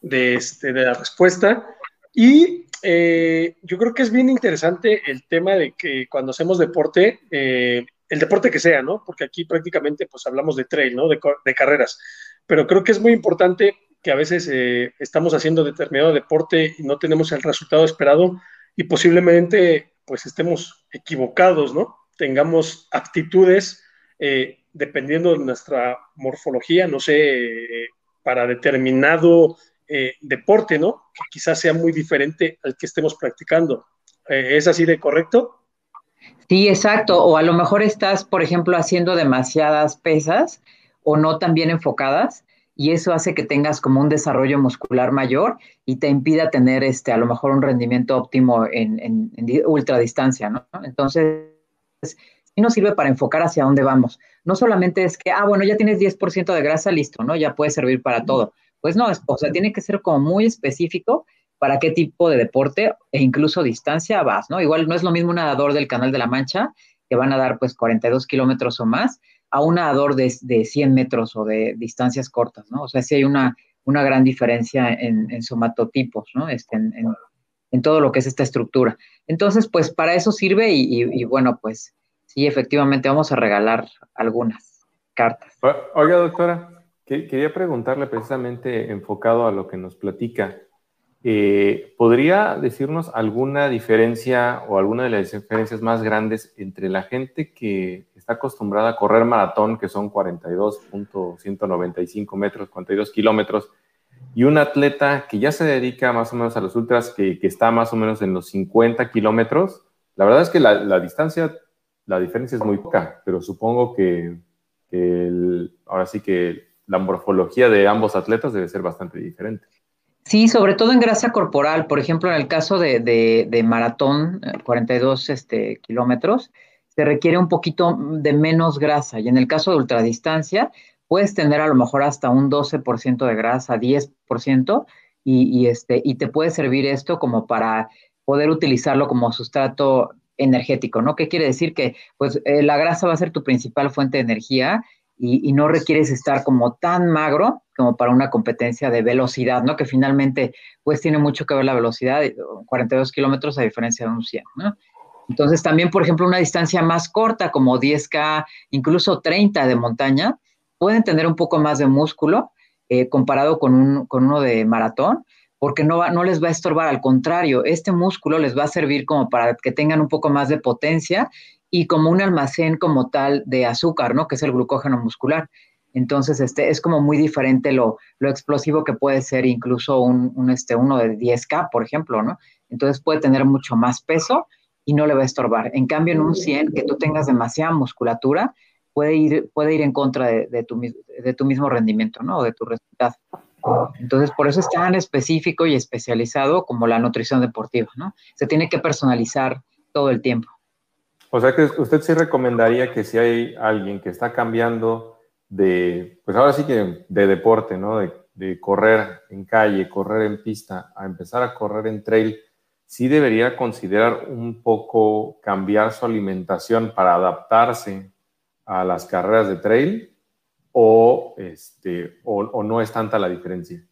S3: de, este, de la respuesta. Y eh, yo creo que es bien interesante el tema de que cuando hacemos deporte, eh, el deporte que sea, ¿no? Porque aquí prácticamente pues hablamos de trail, ¿no? De, de carreras. Pero creo que es muy importante que a veces estamos haciendo determinado deporte y no tenemos el resultado esperado y posiblemente pues estemos equivocados, ¿no? Tengamos aptitudes, eh, dependiendo de nuestra morfología, no sé, para determinado eh, deporte, ¿no? Que quizás sea muy diferente al que estemos practicando. Eh, ¿Es así de correcto?
S4: Sí, exacto. O a lo mejor estás, por ejemplo, haciendo demasiadas pesas o no tan bien enfocadas y eso hace que tengas como un desarrollo muscular mayor y te impida tener este, a lo mejor un rendimiento óptimo en, en, en ultradistancia, ¿no? Entonces, sí nos sirve para enfocar hacia dónde vamos. No solamente es que, ah, bueno, ya tienes 10% de grasa, listo, ¿no? Ya puede servir para todo. Pues no, o sea, tiene que ser como muy específico para qué tipo de deporte e incluso distancia vas, ¿no? Igual no es lo mismo un nadador del Canal de la Mancha, que van a dar pues 42 kilómetros o más, a un nadador de, de, 100 metros o de distancias cortas, ¿no? O sea, sí hay una, una gran diferencia en, somatotipos, ¿no? Este, en, en, todo lo que es esta estructura. Entonces, pues para eso sirve y, y, bueno, pues sí, efectivamente vamos a regalar algunas cartas.
S2: Oiga, doctora, quería preguntarle precisamente enfocado a lo que nos platica. Eh, ¿Podría decirnos alguna diferencia o alguna de las diferencias más grandes entre la gente que está acostumbrada a correr maratón, que son 42.195 metros, 42 kilómetros, y un atleta que ya se dedica más o menos a los ultras, que, está más o menos en los 50 kilómetros? La verdad es que la, distancia, la diferencia es muy poca, pero supongo que, ahora sí que la morfología de ambos atletas debe ser bastante diferente.
S4: Sí, sobre todo en grasa corporal. Por ejemplo, en el caso de, de, maratón, 42 eh, este, kilómetros, se requiere un poquito de menos grasa. Y en el caso de ultradistancia, puedes tener a lo mejor hasta un 12% de grasa, 10%, y, y, este, y te puede servir esto como para poder utilizarlo como sustrato energético, ¿no? ¿Qué quiere decir? Que pues eh, la grasa va a ser tu principal fuente de energía y, no requieres estar como tan magro como para una competencia de velocidad, ¿no? Que finalmente, pues tiene mucho que ver la velocidad, 42 kilómetros a diferencia de un 100, ¿no? Entonces, también, por ejemplo, una distancia más corta, como 10K, incluso 30 de montaña, pueden tener un poco más de músculo eh, comparado con, un, con uno de maratón, porque no, no les va a estorbar, al contrario, este músculo les va a servir como para que tengan un poco más de potencia y como un almacén como tal de azúcar, ¿no? Que es el glucógeno muscular. Entonces, este, es como muy diferente lo, lo explosivo que puede ser incluso un, un, este, uno de 10K, por ejemplo, ¿no? Entonces puede tener mucho más peso y no le va a estorbar. En cambio, en un 100, que tú tengas demasiada musculatura, puede ir, puede ir en contra de, de, tu, de tu mismo rendimiento, ¿no? O de tu resultado. Entonces, por eso es tan específico y especializado como la nutrición deportiva, ¿no? Se tiene que personalizar todo el tiempo.
S2: O sea que usted sí recomendaría que si hay alguien que está cambiando de, pues ahora sí que de deporte, ¿no? De, correr en calle, correr en pista, a empezar a correr en trail, sí debería considerar un poco cambiar su alimentación para adaptarse a las carreras de trail o, este, o no es tanta la diferencia.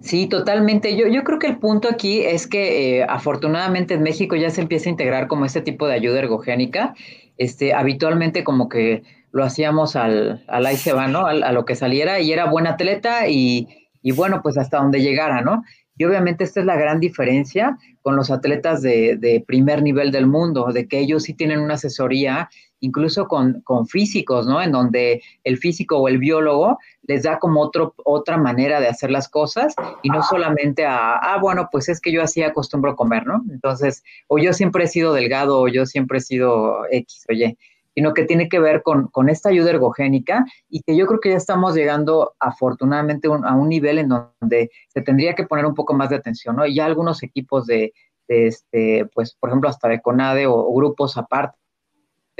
S4: Sí, totalmente. Yo, yo creo que el punto aquí es que eh, afortunadamente en México ya se empieza a integrar como este tipo de ayuda ergogénica. Este, habitualmente como que lo hacíamos al, al se va, ¿no? A, lo que saliera y era buen atleta y, y, bueno, pues hasta donde llegara, ¿no? Y obviamente esta es la gran diferencia con los atletas de, de primer nivel del mundo, de que ellos sí tienen una asesoría incluso con, con, físicos, ¿no? En donde el físico o el biólogo les da como otro, otra manera de hacer las cosas y no solamente a, ah, bueno, pues es que yo así acostumbro comer, ¿no? Entonces, o yo siempre he sido delgado o yo siempre he sido X, oye, sino que tiene que ver con, con esta ayuda ergogénica y que yo creo que ya estamos llegando afortunadamente a un nivel en donde se tendría que poner un poco más de atención, ¿no? Y ya algunos equipos de, este, pues, por ejemplo, hasta de CONADE o grupos aparte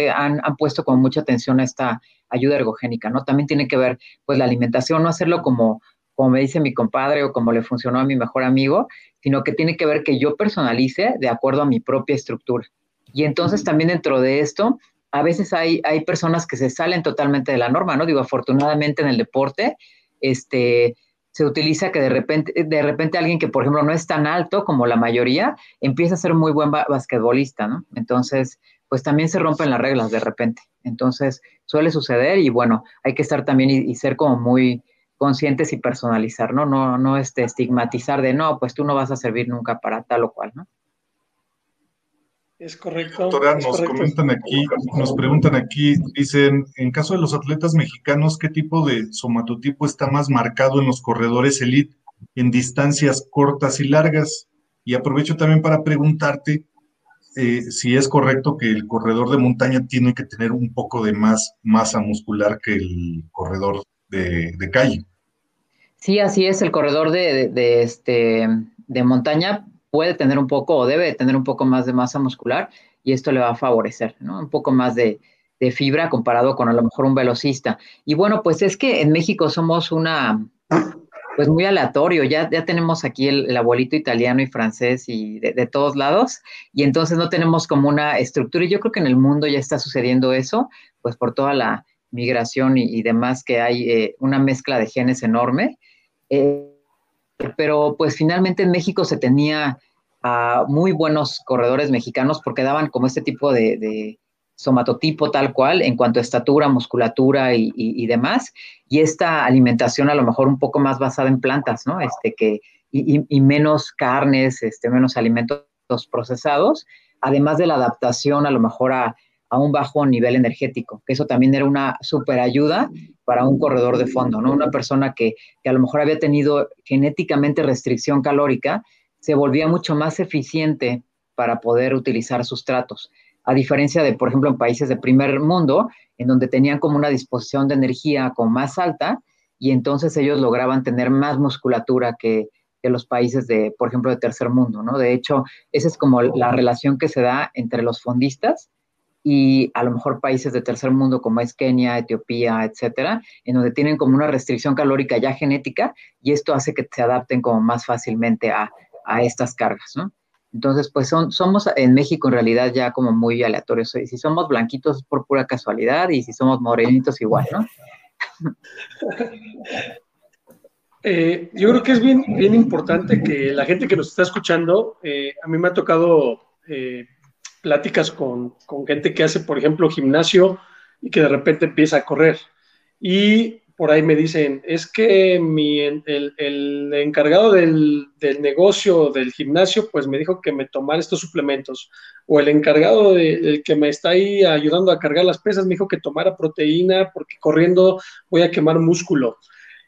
S4: han, puesto con mucha atención a esta ayuda ergogénica, ¿no? También tiene que ver, pues, la alimentación, no hacerlo como, como me dice mi compadre o como le funcionó a mi mejor amigo, sino que tiene que ver que yo personalice de acuerdo a mi propia estructura. Y entonces también dentro de esto, a veces hay, hay personas que se salen totalmente de la norma, ¿no? Digo, afortunadamente en el deporte, este, se utiliza que de repente, de repente alguien que, por ejemplo, no es tan alto como la mayoría, empieza a ser muy buen basquetbolista, ¿no? Entonces, pues también se rompen las reglas de repente. Entonces, suele suceder y bueno, hay que estar también y, ser como muy conscientes y personalizar, ¿no? No, no este, estigmatizar de, no, pues tú no vas a servir nunca para tal o cual, ¿no?
S3: Es correcto.
S1: Doctora, nos comentan aquí, nos preguntan aquí, dicen, en caso de los atletas mexicanos, ¿qué tipo de somatotipo está más marcado en los corredores elite en distancias cortas y largas? Y aprovecho también para preguntarte eh, si es correcto que el corredor de montaña tiene que tener un poco de más masa muscular que el corredor de, calle.
S4: Sí, así es. El corredor de, este, de montaña puede tener un poco o debe tener un poco más de masa muscular y esto le va a favorecer, ¿no? Un poco más de, de fibra comparado con a lo mejor un velocista. Y bueno, pues es que en México somos una, pues muy aleatorio, ya, ya tenemos aquí el, abuelito italiano y francés y de, todos lados, y entonces no tenemos como una estructura, y yo creo que en el mundo ya está sucediendo eso, pues por toda la migración y, demás que hay eh, una mezcla de genes enorme. Eh, pero pues finalmente en México se tenía a muy buenos corredores mexicanos porque daban como este tipo de somatotipo tal cual en cuanto a estatura, musculatura y, demás, y esta alimentación a lo mejor un poco más basada en plantas, ¿no? Este, que, y, menos carnes, este, menos alimentos procesados, además de la adaptación a lo mejor a, un bajo nivel energético, que eso también era una super ayuda para un corredor de fondo, ¿no? Una persona que, que a lo mejor había tenido genéticamente restricción calórica, se volvía mucho más eficiente para poder utilizar sustratos a diferencia de, por ejemplo, en países de primer mundo, en donde tenían como una disposición de energía como más alta y entonces ellos lograban tener más musculatura que, los países de, por ejemplo, de tercer mundo, ¿no? De hecho, esa es como la relación que se da entre los fondistas y a lo mejor países de tercer mundo como es Kenia, Etiopía, etcétera, en donde tienen como una restricción calórica ya genética y esto hace que se adapten como más fácilmente a, a estas cargas, ¿no? Entonces, pues son, somos en México en realidad ya como muy aleatorios. Si somos blanquitos es por pura casualidad y si somos morenitos igual, ¿no?
S3: Eh, yo creo que es bien, bien importante que la gente que nos está escuchando, eh, a mí me ha tocado eh, pláticas con, con, gente que hace, por ejemplo, gimnasio y que de repente empieza a correr. Y por ahí me dicen, es que mi, el, encargado del, negocio del gimnasio, pues me dijo que me tomara estos suplementos. O el encargado de, que me está ahí ayudando a cargar las pesas me dijo que tomara proteína porque corriendo voy a quemar músculo.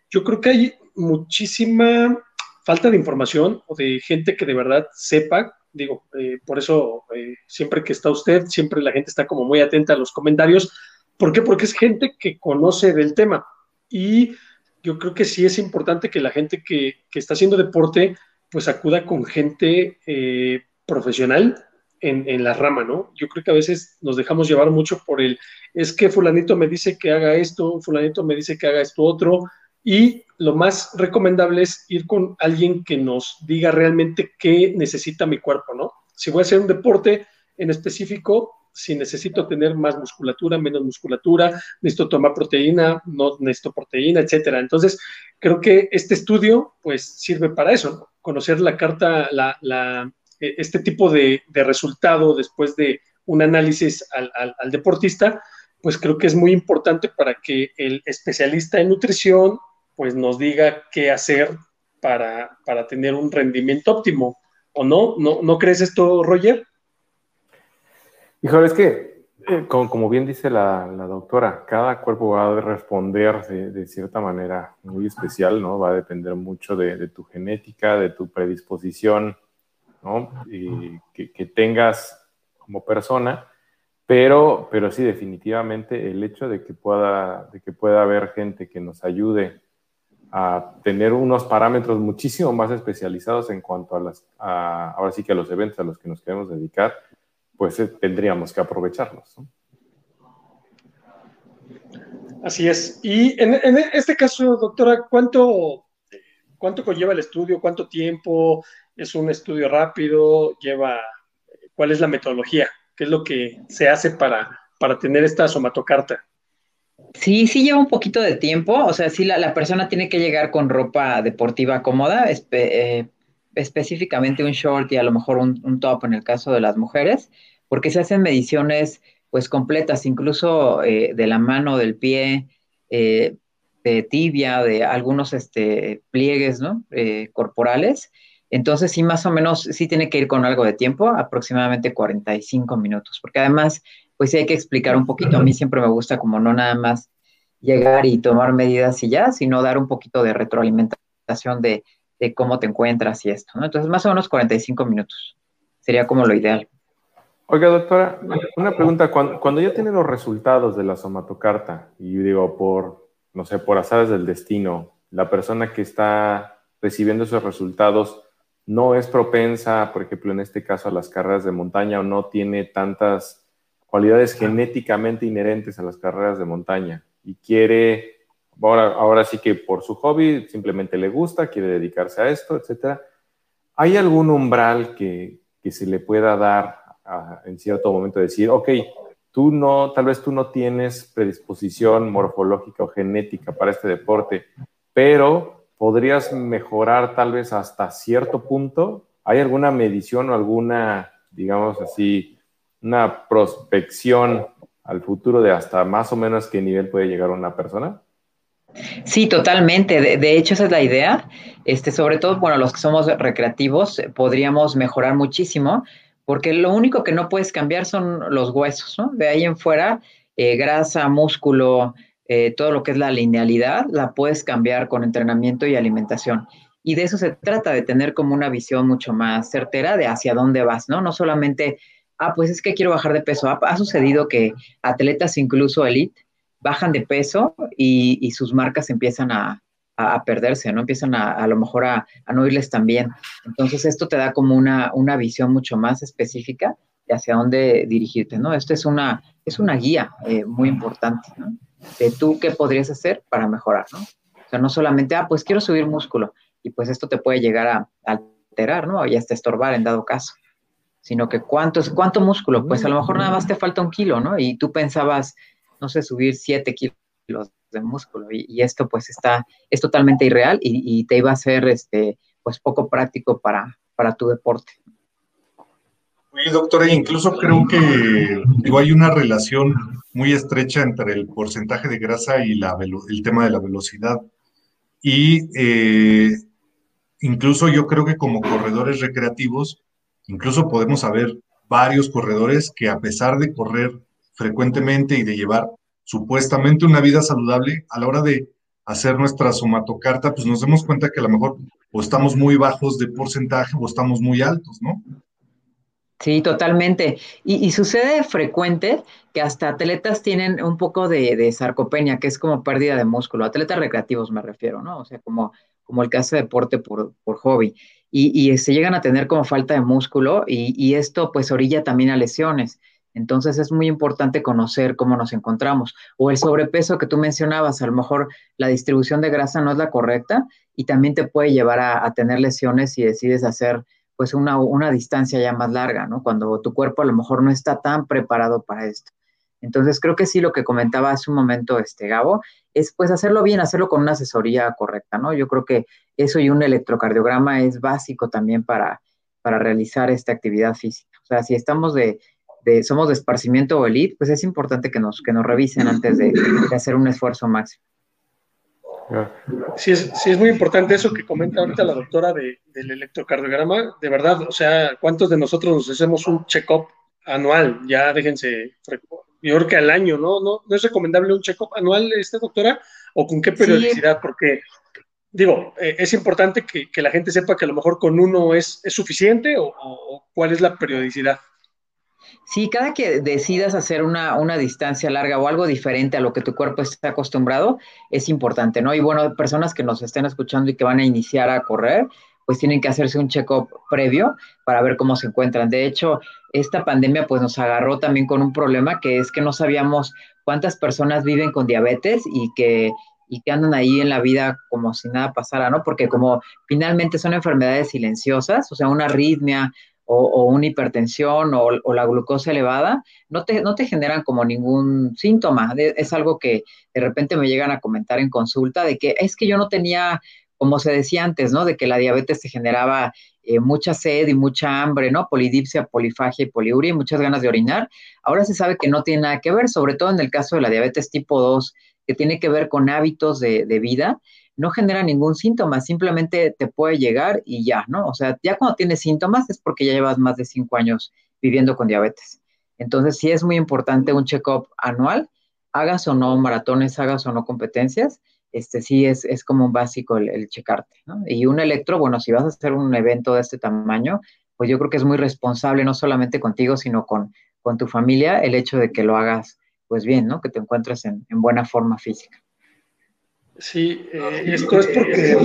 S3: Yo creo que hay muchísima falta de información o de gente que de verdad sepa. Digo, eh, por eso eh, siempre que está usted, siempre la gente está como muy atenta a los comentarios. ¿Por qué? Porque es gente que conoce del tema y yo creo que sí es importante que la gente que, está haciendo deporte pues acuda con gente eh, profesional en, la rama, ¿no? Yo creo que a veces nos dejamos llevar mucho por el, es que fulanito me dice que haga esto, fulanito me dice que haga esto otro, y lo más recomendable es ir con alguien que nos diga realmente qué necesita mi cuerpo, ¿no? Si voy a hacer un deporte en específico, si necesito tener más musculatura, menos musculatura, necesito tomar proteína, no necesito proteína, etcétera. Entonces, creo que este estudio, pues, sirve para eso, conocer la carta, la, e, este tipo de, resultado después de un análisis al, deportista, pues creo que es muy importante para que el especialista en nutrición, pues, nos diga qué hacer para, para tener un rendimiento óptimo. ¿O no? ¿No, ¿No crees esto, Roger?
S2: Híjole, es que, eh, como, bien dice la, doctora, cada cuerpo va a responder de, cierta manera muy especial, ¿no? Va a depender mucho de, tu genética, de tu predisposición, ¿no? Y que, tengas como persona, pero, pero sí, definitivamente el hecho de que, pueda, de que pueda haber gente que nos ayude a tener unos parámetros muchísimo más especializados en cuanto a las, ahora sí que a los eventos a los que nos queremos dedicar, pues eh, tendríamos que aprovecharlos.
S3: Así es. Y en, este caso, doctora, ¿cuánto, ¿cuánto conlleva el estudio? ¿Cuánto tiempo? ¿Es un estudio rápido? ¿Lleva cuál es la metodología? ¿Qué es lo que se hace para, para tener esta somatocarta?
S4: Sí, sí lleva un poquito de tiempo, o sea, sí la, persona tiene que llegar con ropa deportiva cómoda, eh, específicamente un short y a lo mejor un, top en el caso de las mujeres, porque se hacen mediciones pues completas, incluso eh, de la mano, del pie, eh, de tibia, de algunos este, pliegues ¿no? Eh, corporales. Entonces sí, más o menos, sí tiene que ir con algo de tiempo, aproximadamente 45 minutos, porque además, pues sí hay que explicar un poquito. A mí siempre me gusta como no nada más llegar y tomar medidas y ya, sino dar un poquito de retroalimentación de, de cómo te encuentras y esto, ¿no? Entonces, más o menos 45 minutos sería como lo ideal.
S2: Oiga, doctora, una pregunta. Cuando, ya tiene los resultados de la somatocarta, y digo, por, no sé, por azares del destino, la persona que está recibiendo esos resultados no es propensa, por ejemplo, en este caso, a las carreras de montaña o no tiene tantas cualidades genéticamente inherentes a las carreras de montaña y quiere, ahora, ahora sí que por su hobby, simplemente le gusta, quiere dedicarse a esto, etcétera. ¿Hay algún umbral que, que se le pueda dar en cierto momento decir, ok, tú no, tal vez tú no tienes predisposición morfológica o genética para este deporte, pero podrías mejorar tal vez hasta cierto punto. ¿Hay alguna medición o alguna, digamos así, una prospección al futuro de hasta más o menos qué nivel puede llegar una persona?
S4: Sí, totalmente. De, hecho, esa es la idea. Este, sobre todo, bueno, los que somos recreativos, podríamos mejorar muchísimo porque lo único que no puedes cambiar son los huesos, ¿no? De ahí en fuera, eh, grasa, músculo, eh, todo lo que es la linealidad, la puedes cambiar con entrenamiento y alimentación. Y de eso se trata, de tener como una visión mucho más certera de hacia dónde vas, ¿no? No solamente, ah, pues es que quiero bajar de peso. Ha, sucedido que atletas incluso elite bajan de peso y sus marcas empiezan a, a, perderse, ¿no? Empiezan a, a lo mejor a, no irles tan bien. Entonces esto te da como una, una visión mucho más específica de hacia dónde dirigirte, ¿no? Esto es una, es una guía eh, muy importante, ¿no? De tú qué podrías hacer para mejorar, ¿no? O sea, no solamente, ah, pues quiero subir músculo y pues esto te puede llegar a, alterar, ¿no? Y hasta estorbar en dado caso. Sino que cuánto, cuánto músculo, pues a lo mejor nada más te falta un kilo, ¿no? Y tú pensabas, no sé, subir siete kilos de músculo y, esto pues está, es totalmente irreal y, te iba a ser este, pues poco práctico para, para tu deporte.
S1: Oye, doctora, incluso creo que hay una relación muy estrecha entre el porcentaje de grasa y la, el tema de la velocidad. Y eh, incluso yo creo que como corredores recreativos, incluso podemos saber varios corredores que a pesar de correr frecuentemente y de llevar supuestamente una vida saludable, a la hora de hacer nuestra somatocarta, pues nos demos cuenta que a lo mejor o estamos muy bajos de porcentaje o estamos muy altos, ¿no?
S4: Sí, totalmente. Y, sucede frecuente que hasta atletas tienen un poco de, sarcopenia, que es como pérdida de músculo. Atletas recreativos me refiero, ¿no? O sea, como, como el que hace deporte por, por hobby. Y, se llegan a tener como falta de músculo y, y esto pues orilla también a lesiones. Entonces es muy importante conocer cómo nos encontramos. O el sobrepeso que tú mencionabas, a lo mejor la distribución de grasa no es la correcta y también te puede llevar a, tener lesiones si decides hacer pues una, una, distancia ya más larga, ¿no? Cuando tu cuerpo a lo mejor no está tan preparado para esto. Entonces creo que sí lo que comentaba hace un momento este Gabo es pues hacerlo bien, hacerlo con una asesoría correcta, ¿no? Yo creo que eso y un electrocardiograma es básico también para, para realizar esta actividad física. O sea, si estamos de, somos de esparcimiento o elite, pues es importante que nos, que nos revisen antes de, hacer un esfuerzo máximo.
S3: Sí es, sí es muy importante eso que comenta ahorita la doctora de, del electrocardiograma. De verdad, o sea, ¿cuántos de nosotros nos hacemos un check-up anual? Ya déjense, yo creo que al año, ¿no? ¿No, no es recomendable un check-up anual, esta doctora? ¿O con qué periodicidad? Porque, digo, eh, es importante que, que, la gente sepa que a lo mejor con uno es, es suficiente o cuál es la periodicidad.
S4: Sí, cada que decidas hacer una, una, distancia larga o algo diferente a lo que tu cuerpo está acostumbrado, es importante, ¿no? Y bueno, personas que nos estén escuchando y que van a iniciar a correr, pues tienen que hacerse un check-up previo para ver cómo se encuentran. De hecho, esta pandemia pues nos agarró también con un problema que es que no sabíamos cuántas personas viven con diabetes y que, y que andan ahí en la vida como si nada pasara, ¿no? Porque como finalmente son enfermedades silenciosas, o sea, una arritmia, o, una hipertensión o, la glucosa elevada, no te, no te generan como ningún síntoma. es algo que de repente me llegan a comentar en consulta de que es que yo no tenía, como se decía antes, ¿no? De que la diabetes te generaba eh, mucha sed y mucha hambre, ¿no? Polidipsia, polifagia y poliuria y muchas ganas de orinar. Ahora se sabe que no tiene nada que ver, sobre todo en el caso de la diabetes tipo 2, que tiene que ver con hábitos de, de vida no genera ningún síntoma, simplemente te puede llegar y ya, ¿no? O sea, ya cuando tienes síntomas es porque ya llevas más de cinco años viviendo con diabetes. Entonces, sí es muy importante un check-up anual, hagas o no maratones, hagas o no competencias, este sí es, como un básico el, checarte, ¿no? Y un electro, bueno, si vas a hacer un evento de este tamaño, pues yo creo que es muy responsable, no solamente contigo, sino con, con tu familia, el hecho de que lo hagas pues bien, ¿no? Que te encuentres en, buena forma física.
S3: Sí, eh, esto es porque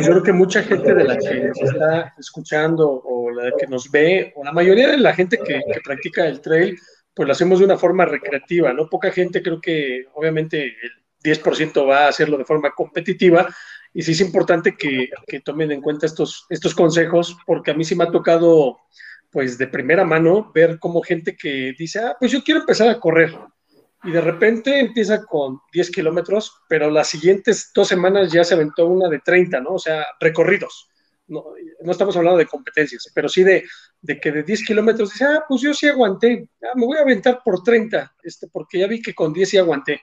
S3: yo creo que mucha gente de la que nos está escuchando o la que nos ve, o la mayoría de la gente que, que practica el trail, pues lo hacemos de una forma recreativa, ¿no? Poca gente creo que obviamente el 10% va a hacerlo de forma competitiva y sí es importante que, que, tomen en cuenta estos, estos consejos porque a mí sí me ha tocado pues de primera mano ver como gente que dice, ah, pues yo quiero empezar a correr y de repente empieza con 10 kilómetros, pero las siguientes dos semanas ya se aventó una de 30, ¿no? O sea, recorridos no, no, estamos hablando de competencias, pero sí de, de que de 10 kilómetros dice, ah, pues yo sí aguanté, ah, me voy a aventar por 30, este, porque ya vi que con 10 sí aguanté.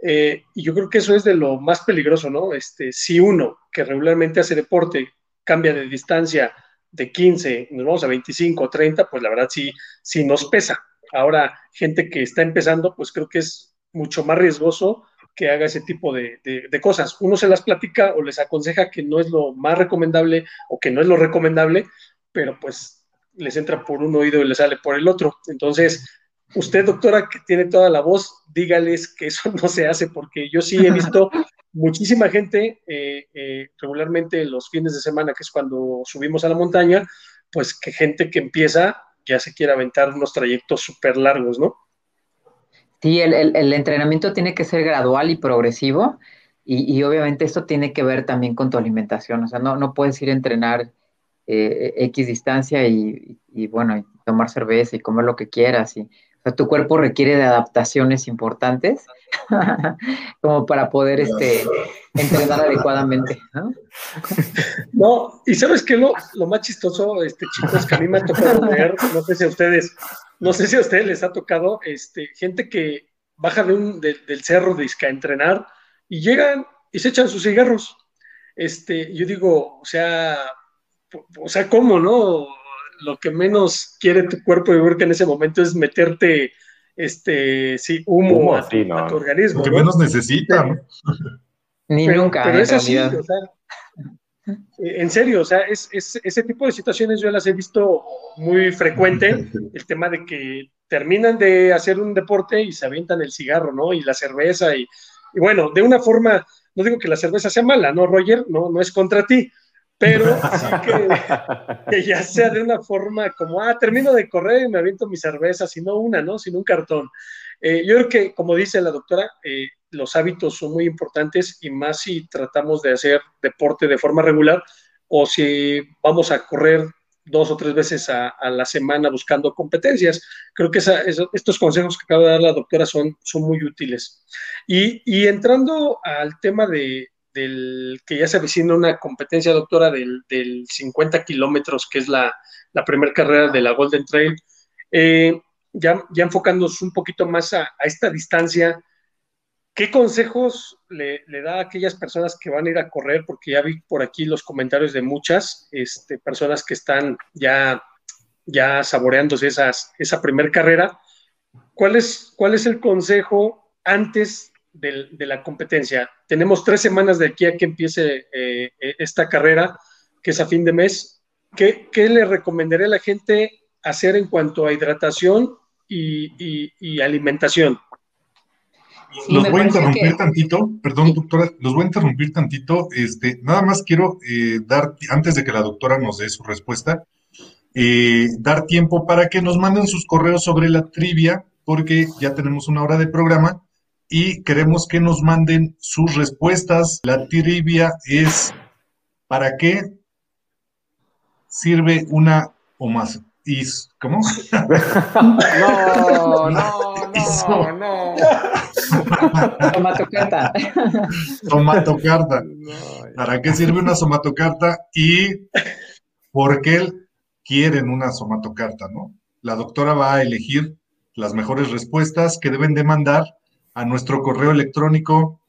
S3: Eh, y yo creo que eso es de lo más peligroso, ¿no? Este, si uno que regularmente hace deporte cambia de distancia de 15, nos vamos a 25 o 30, pues la verdad sí, sí nos pesa. Ahora, gente que está empezando, pues creo que es mucho más riesgoso que haga ese tipo de, cosas. Uno se las platica o les aconseja que no es lo más recomendable o que no es lo recomendable, pero pues les entra por un oído y les sale por el otro. Entonces, usted, doctora, que tiene toda la voz, dígales que eso no se hace, porque yo sí he visto muchísima gente eh, eh, regularmente los fines de semana, que es cuando subimos a la montaña, pues que gente que empieza ya se quiere aventar unos trayectos súper largos, ¿no?
S4: Sí, el, entrenamiento tiene que ser gradual y progresivo y, obviamente esto tiene que ver también con tu alimentación, o sea, no, no puedes ir a entrenar eh, X distancia y, bueno, tomar cerveza y comer lo que quieras. Y, tu cuerpo requiere de adaptaciones importantes como para poder este, entrenar adecuadamente. ¿no?
S3: no, y sabes que lo, lo más chistoso, este, chicos, que a mí me ha tocado ver, no sé si a ustedes no sé si a ustedes les ha tocado este, gente que baja de un, del cerro de Isca a entrenar y llegan y se echan sus cigarros. Este, yo digo, o sea, o sea, ¿cómo, no? Lo que menos quiere tu cuerpo de que en ese momento es meterte este, sí, humo, a, tu organismo.
S1: Lo que menos necesita.
S4: Ni nunca.
S3: Pero es así, o sea, eh, en serio, o sea, es, ese tipo de situaciones yo las he visto muy frecuente, el tema de que terminan de hacer un deporte y se avientan el cigarro, ¿no? Y la cerveza, y, bueno, de una forma, no digo que la cerveza sea mala, ¿no, Roger? No, no es contra ti, pero sí que, ya sea de una forma como, ah, termino de correr y me aviento mi cerveza, sino una, ¿no? Sino un cartón. Eh, yo creo que, como dice la doctora, eh, los hábitos son muy importantes y más si tratamos de hacer deporte de forma regular o si vamos a correr dos o tres veces a, la semana buscando competencias. Creo que estos consejos que acaba de dar la doctora son, son muy útiles. Y, entrando al tema de, del que ya se avecina una competencia, doctora, del, 50 kilómetros, que es la, la primera carrera de la Golden Trail, eh, ya, ya enfocándonos un poquito más a, a esta distancia, ¿Qué consejos le, da a aquellas personas que van a ir a correr? Porque ya vi por aquí los comentarios de muchas este, personas que están ya, ya saboreándose esas, esa primer carrera. ¿Cuál es, ¿Cuál es el consejo antes de, la competencia? Tenemos tres semanas de aquí a que empiece eh, esta carrera, que es a fin de mes. ¿Qué, qué le recomendaría a la gente hacer en cuanto a hidratación y alimentación?
S1: los voy a interrumpir tantito, perdón, doctora, los voy a interrumpir tantito. Este, nada más quiero eh, dar, antes de que la doctora nos dé su respuesta, eh, dar tiempo para que nos manden sus correos sobre la trivia, porque ya tenemos una hora de programa y queremos que nos manden sus respuestas. La trivia es ¿para qué sirve una o más? ¿Cómo?
S2: no, no, no, no.
S4: Somatocarta.
S1: Somatocarta. ¿Para qué sirve una somatocarta y por qué quieren una somatocarta, no? La doctora va a elegir las mejores respuestas que deben de mandar a nuestro correo electrónico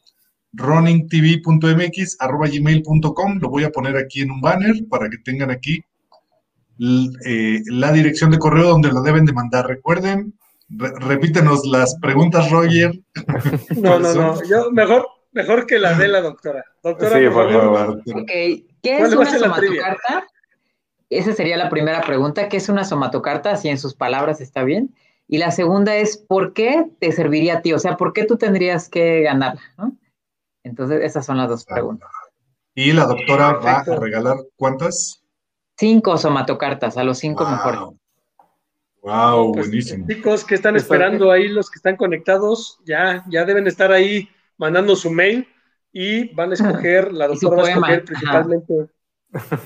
S1: runningtv.mx gmail.com. Lo voy a poner aquí en un banner para que tengan aquí eh, la dirección de correo donde lo deben de mandar. Recuerden, repítenos las preguntas, Roger.
S3: No, no, no. Yo mejor, mejor que la de la doctora. Doctora,
S2: sí, por favor.
S4: Ok, ¿qué es una somatocarta? esa sería la primera pregunta, ¿qué es una somatocarta? Si en sus palabras está bien. Y la segunda es, ¿por qué te serviría a ti? O sea, ¿por qué tú tendrías que ganarla? Entonces, esas son las dos preguntas.
S1: ¿Y la doctora va a regalar cuántas?
S4: Cinco somatocartas, a los cinco mejores.
S1: Wow, pues, buenísimo.
S3: Chicos que están esperando ahí, los que están conectados, ya, ya deben estar ahí mandando su mail y van a escoger, la doctora va a escoger principalmente,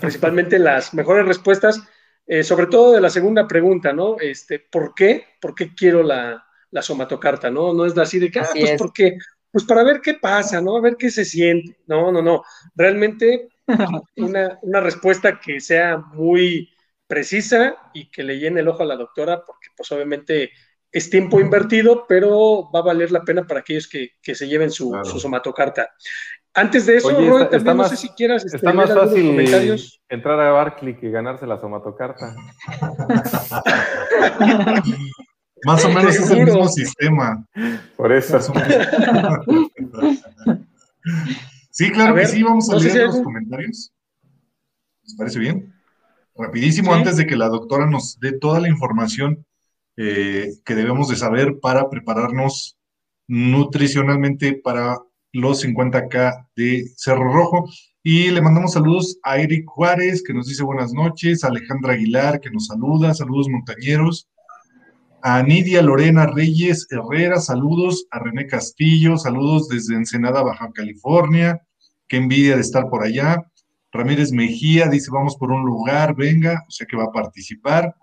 S3: principalmente las mejores respuestas, eh, sobre todo de la segunda pregunta, ¿no? Este, ¿por qué? ¿Por qué quiero la, la somatocarta, no? No es así de que, ah, pues porque, pues para ver qué pasa, ¿no? A ver qué se siente. No, no, no. Realmente una, una respuesta que sea muy precisa y que le llene el ojo a la doctora, porque pues obviamente es tiempo invertido, pero va a valer la pena para aquellos que, se lleven su, somatocarta. Antes de eso, Roy, también no sé si quieras
S2: este, está más fácil comentarios. entrar a Barclay que ganarse la somatocarta.
S1: más o menos es el mismo sistema.
S2: Por eso.
S1: sí, claro que sí, vamos a leer los comentarios. ¿Les parece bien? Rapidísimo, antes de que la doctora nos dé toda la información eh, que debemos de saber para prepararnos nutricionalmente para los 50K de Cerro Rojo. Y le mandamos saludos a Eric Juárez, que nos dice buenas noches, a Alejandra Aguilar, que nos saluda, saludos montañeros, a Nidia Lorena Reyes Herrera, saludos, a René Castillo, saludos desde Ensenada, Baja California, qué envidia de estar por allá. Ramírez Mejía dice, vamos por un lugar, venga, o sea que va a participar.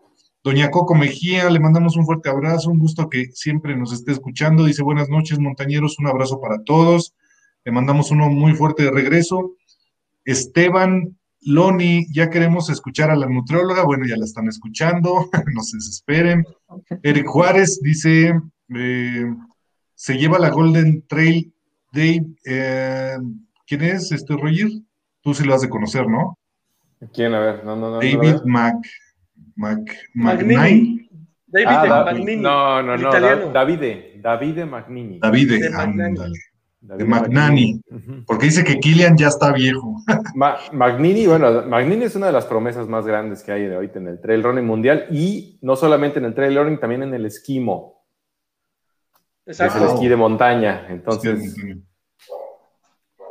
S1: Doña Coco Mejía, le mandamos un fuerte abrazo, un gusto que siempre nos esté escuchando. Dice, buenas noches, montañeros, un abrazo para todos. Le mandamos uno muy fuerte de regreso. Esteban Loni, ya queremos escuchar a la nutrióloga, bueno, ya la están escuchando, no se desesperen. Eric Juárez dice, eh, se lleva la Golden Trail Day. Eh, ¿Quién es este Roger? Tú sí lo has de conocer, ¿no?
S2: ¿Quién? A ver, no, no, no.
S1: David Mac, Mac, Magnini.
S3: David ah, Magnini.
S2: No, no, no. Davide, Davide Magnini.
S1: Davide, ándale. De Magnani, porque dice que Killian ya está viejo.
S2: Magnini, bueno, Magnini es una de las promesas más grandes que hay de ahorita en el trail running mundial y no solamente en el trail running, también en el esquimo. Exacto. Es el esquí de montaña. Entonces,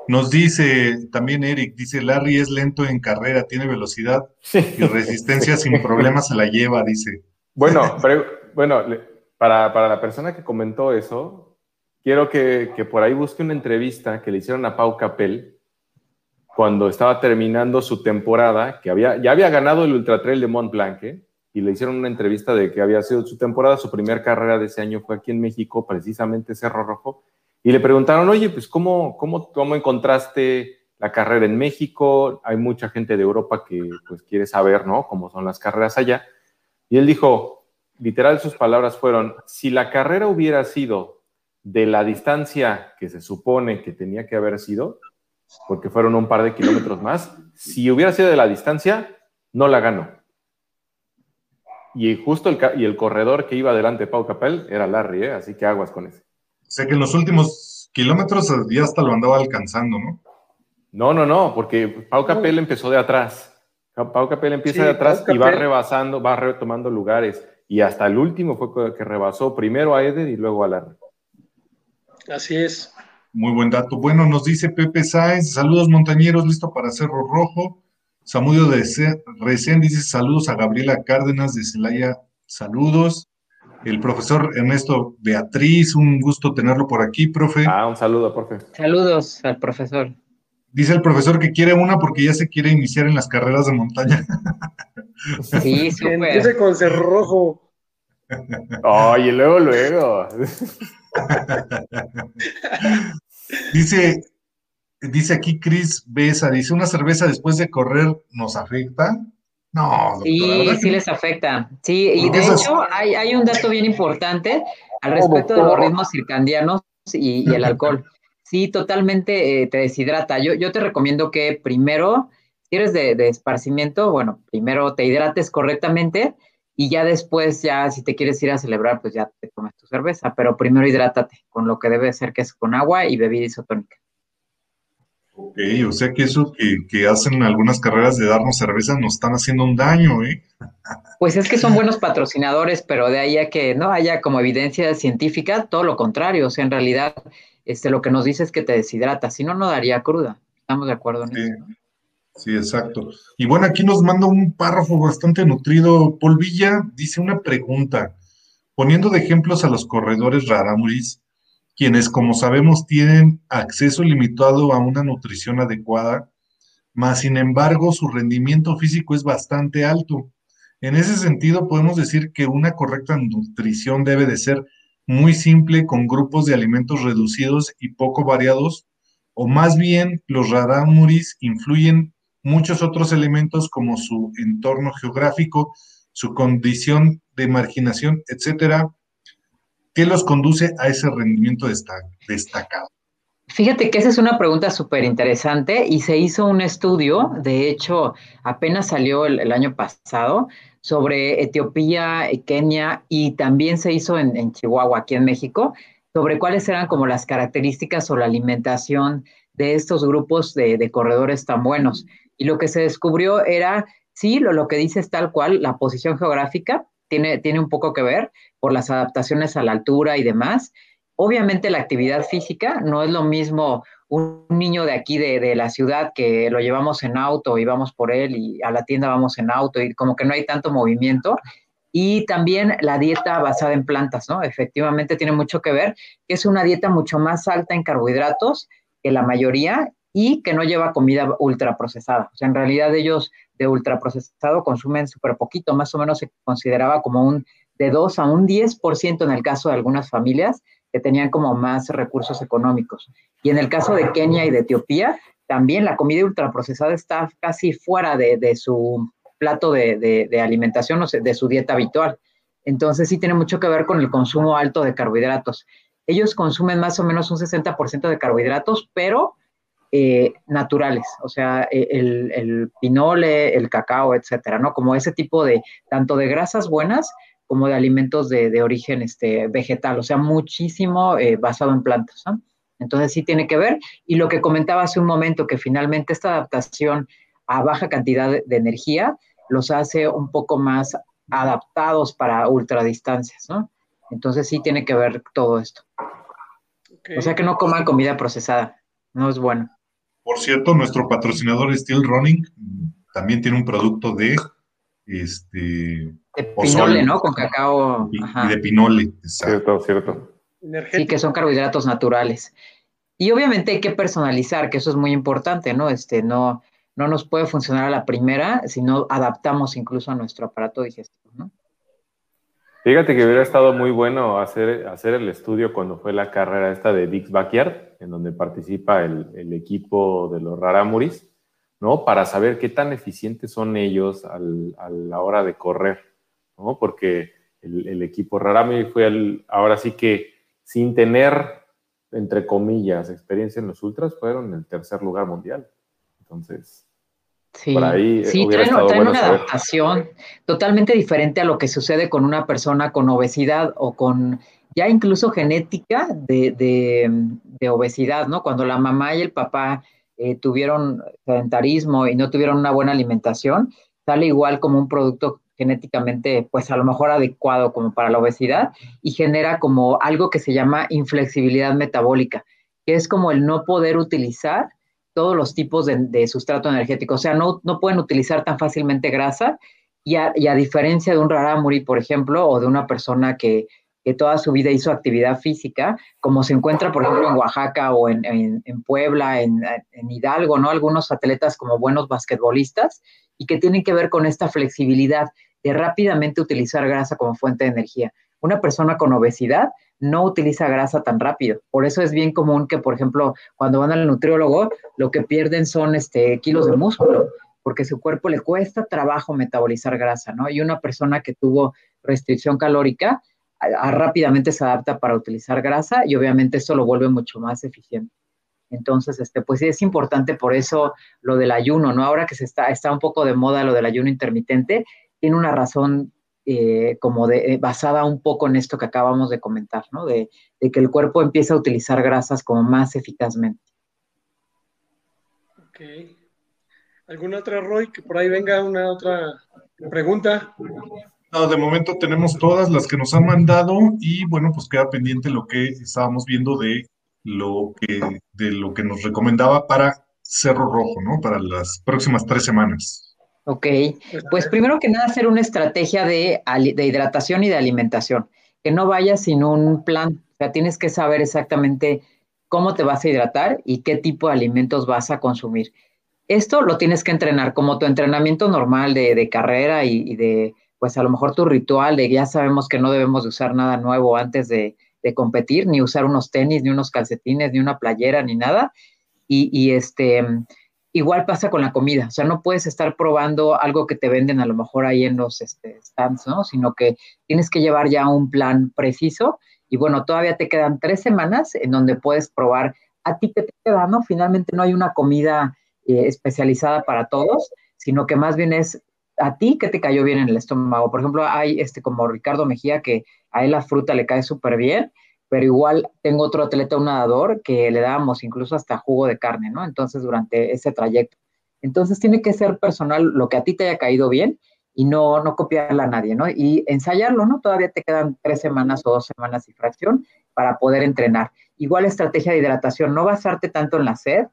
S1: nos dice también Eric, dice Larry es lento en carrera, tiene velocidad y resistencia sin problemas se la lleva, dice.
S2: Bueno, bueno, para, la persona que comentó eso, quiero que, por ahí busque una entrevista que le hicieron a Pau Capel cuando estaba terminando su temporada, que había, ya había ganado el Ultra Trail de Mont Blanc, ¿eh? y le hicieron una entrevista de que había sido su temporada, su primera carrera de ese año fue aquí en México, precisamente Cerro Rojo, y le preguntaron, oye, pues ¿cómo, cómo, cómo encontraste la carrera en México? Hay mucha gente de Europa que pues quiere saber, ¿no? Cómo son las carreras allá. Y él dijo, literal sus palabras fueron, si la carrera hubiera sido de la distancia que se supone que tenía que haber sido, porque fueron un par de kilómetros más, si hubiera sido de la distancia, no la gano. Y justo el, y el corredor que iba delante de Pau Capel era Larry, ¿eh? así que aguas con ese.
S1: O sea que en los últimos kilómetros ya hasta lo andaba alcanzando, ¿no?
S2: No, no, no, porque Pau Capel empezó de atrás. Pau Capel empieza de atrás y va rebasando, va retomando lugares. Y hasta el último fue que rebasó primero a Eder y luego a Larry.
S3: Así es.
S1: Muy buen dato. Bueno, nos dice Pepe Sáenz, saludos montañeros, listo para Cerro Rojo. Samudio de Recén dice saludos a Gabriela Cárdenas de Celaya, saludos el profesor Ernesto Beatriz, un gusto tenerlo por aquí, profe.
S2: Ah, un saludo, profe.
S4: Saludos al profesor.
S1: Dice el profesor que quiere una porque ya se quiere iniciar en las carreras de montaña.
S4: Sí, súper.
S3: Empiece con cerrojo.
S2: Oye, luego, luego.
S1: dice, dice aquí Cris Besa, dice, ¿una cerveza después de correr nos afecta? No,
S4: sí, sí les afecta. Sí, y de hecho hay, un dato bien importante al respecto de los ritmos circadianos y, el alcohol. Sí, totalmente eh, te deshidrata. Yo, yo te recomiendo que primero, si eres de, esparcimiento, bueno, primero te hidrates correctamente y ya después, ya si te quieres ir a celebrar, pues ya te tomes tu cerveza, pero primero hidrátate con lo que debe ser, que es con agua y bebida isotónica.
S1: Ok, o sea que eso que, hacen algunas carreras de darnos cerveza nos están haciendo un daño, ¿eh?
S4: Pues es que son buenos patrocinadores, pero de ahí a que no haya como evidencia científica, todo lo contrario. O sea, en realidad, este, lo que nos dice es que te deshidrata, si no, no daría cruda. Estamos de acuerdo en eso.
S1: Sí, exacto. Y bueno, aquí nos manda un párrafo bastante nutrido. Paul Villa dice una pregunta, poniendo de ejemplos a los corredores rarámuris, quienes, como sabemos, tienen acceso limitado a una nutrición adecuada, más sin embargo su rendimiento físico es bastante alto. En ese sentido, podemos decir que una correcta nutrición debe de ser muy simple con grupos de alimentos reducidos y poco variados, o más bien los rarámuris influyen muchos otros elementos como su entorno geográfico, su condición de marginación, etcétera, ¿Qué los conduce a ese rendimiento destacado?
S4: Fíjate que esa es una pregunta súper interesante y se hizo un estudio, de hecho, apenas salió el, año pasado, sobre Etiopía, Kenia y también se hizo en, Chihuahua, aquí en México, sobre cuáles eran como las características o la alimentación de estos grupos de, corredores tan buenos. Y lo que se descubrió era, sí, lo, lo que dice es tal cual, la posición geográfica, tiene, tiene un poco que ver por las adaptaciones a la altura y demás. Obviamente la actividad física no es lo mismo un niño de aquí de, de, la ciudad que lo llevamos en auto y vamos por él y a la tienda vamos en auto y como que no hay tanto movimiento. Y también la dieta basada en plantas, ¿no? Efectivamente tiene mucho que ver, que es una dieta mucho más alta en carbohidratos que la mayoría y que no lleva comida ultraprocesada. O sea, en realidad ellos de ultraprocesado consumen súper poquito, más o menos se consideraba como un de 2 a un 10% en el caso de algunas familias que tenían como más recursos económicos. Y en el caso de Kenia y de Etiopía, también la comida ultraprocesada está casi fuera de, su plato de, de alimentación, o de su dieta habitual. Entonces sí tiene mucho que ver con el consumo alto de carbohidratos. Ellos consumen más o menos un 60% de carbohidratos, pero eh, naturales, o sea, e, el, el, pinole, el cacao, etcétera, ¿no? Como ese tipo de, tanto de grasas buenas como de alimentos de, origen este, vegetal, o sea, muchísimo eh, basado en plantas, ¿no? Entonces sí tiene que ver. Y lo que comentaba hace un momento, que finalmente esta adaptación a baja cantidad de, energía los hace un poco más adaptados para ultradistancias, ¿no? Entonces sí tiene que ver todo esto. O sea que no coman comida procesada, no es bueno.
S1: Por cierto, nuestro patrocinador Steel Running también tiene un producto de este
S4: de pinole, ¿no? Con cacao.
S1: Y, de pinole.
S2: Cierto, cierto.
S4: Sí, que son carbohidratos naturales. Y obviamente hay que personalizar, que eso es muy importante, ¿no? Este, no, no nos puede funcionar a la primera si no adaptamos incluso a nuestro aparato digestivo, ¿no?
S2: Fíjate que hubiera estado muy bueno hacer, hacer el estudio cuando fue la carrera esta de Dix Backyard, en donde participa el, equipo de los Raramuris, ¿no? Para saber qué tan eficientes son ellos a la hora de correr, ¿no? Porque el, equipo Raramuri fue el, ahora sí que sin tener, entre comillas, experiencia en los ultras, fueron el tercer lugar mundial. Entonces,
S4: Sí, sí traen, una adaptación totalmente diferente a lo que sucede con una persona con obesidad o con ya incluso genética de, obesidad, ¿no? Cuando la mamá y el papá eh, tuvieron sedentarismo y no tuvieron una buena alimentación, sale igual como un producto genéticamente, pues a lo mejor adecuado como para la obesidad y genera como algo que se llama inflexibilidad metabólica, que es como el no poder utilizar todos los tipos de, sustrato energético. O sea, no, no, pueden utilizar tan fácilmente grasa y a, diferencia de un rarámuri, por ejemplo, o de una persona que, toda su vida hizo actividad física, como se encuentra, por ejemplo, en Oaxaca o en, Puebla, en, en, Hidalgo, ¿no? Algunos atletas como buenos basquetbolistas y que tienen que ver con esta flexibilidad de rápidamente utilizar grasa como fuente de energía. Una persona con obesidad no utiliza grasa tan rápido. Por eso es bien común que, por ejemplo, cuando van al nutriólogo, lo que pierden son este, kilos de músculo, porque su cuerpo le cuesta trabajo metabolizar grasa, ¿no? Y una persona que tuvo restricción calórica rápidamente se adapta para utilizar grasa y obviamente esto lo vuelve mucho más eficiente. Entonces, este, pues sí es importante por eso lo del ayuno, ¿no? Ahora que se está, está un poco de moda lo del ayuno intermitente, tiene una razón eh, como de, eh, basada un poco en esto que acabamos de comentar, ¿no? De, que el cuerpo empieza a utilizar grasas como más eficazmente.
S3: Ok. ¿Alguna otra, Roy, que por ahí venga una otra pregunta?
S1: No, de momento tenemos todas las que nos han mandado y bueno, pues queda pendiente lo que estábamos viendo de lo que, de lo que nos recomendaba para Cerro Rojo, ¿no? Para las próximas tres semanas.
S4: Ok, pues primero que nada hacer una estrategia de, de hidratación y de alimentación, que no vayas sin un plan, o sea, tienes que saber exactamente cómo te vas a hidratar y qué tipo de alimentos vas a consumir. Esto lo tienes que entrenar como tu entrenamiento normal de, carrera y, de, pues a lo mejor tu ritual de ya sabemos que no debemos de usar nada nuevo antes de, competir, ni usar unos tenis, ni unos calcetines, ni una playera, ni nada. Y, este, igual pasa con la comida, o sea, no puedes estar probando algo que te venden a lo mejor ahí en los este, stands, ¿no? Sino que tienes que llevar ya un plan preciso y bueno, todavía te quedan tres semanas en donde puedes probar a ti que te queda, ¿no? Finalmente no hay una comida eh, especializada para todos, sino que más bien es a ti que te cayó bien en el estómago. Por ejemplo, hay este como Ricardo Mejía que a él la fruta le cae súper bien, pero igual tengo otro atleta, un nadador, que le dábamos incluso hasta jugo de carne, ¿no? Entonces, durante ese trayecto. Entonces, tiene que ser personal lo que a ti te haya caído bien y no, no copiarla a nadie, ¿no? Y ensayarlo, ¿no? Todavía te quedan tres semanas o dos semanas y fracción para poder entrenar. Igual estrategia de hidratación, no basarte tanto en la sed,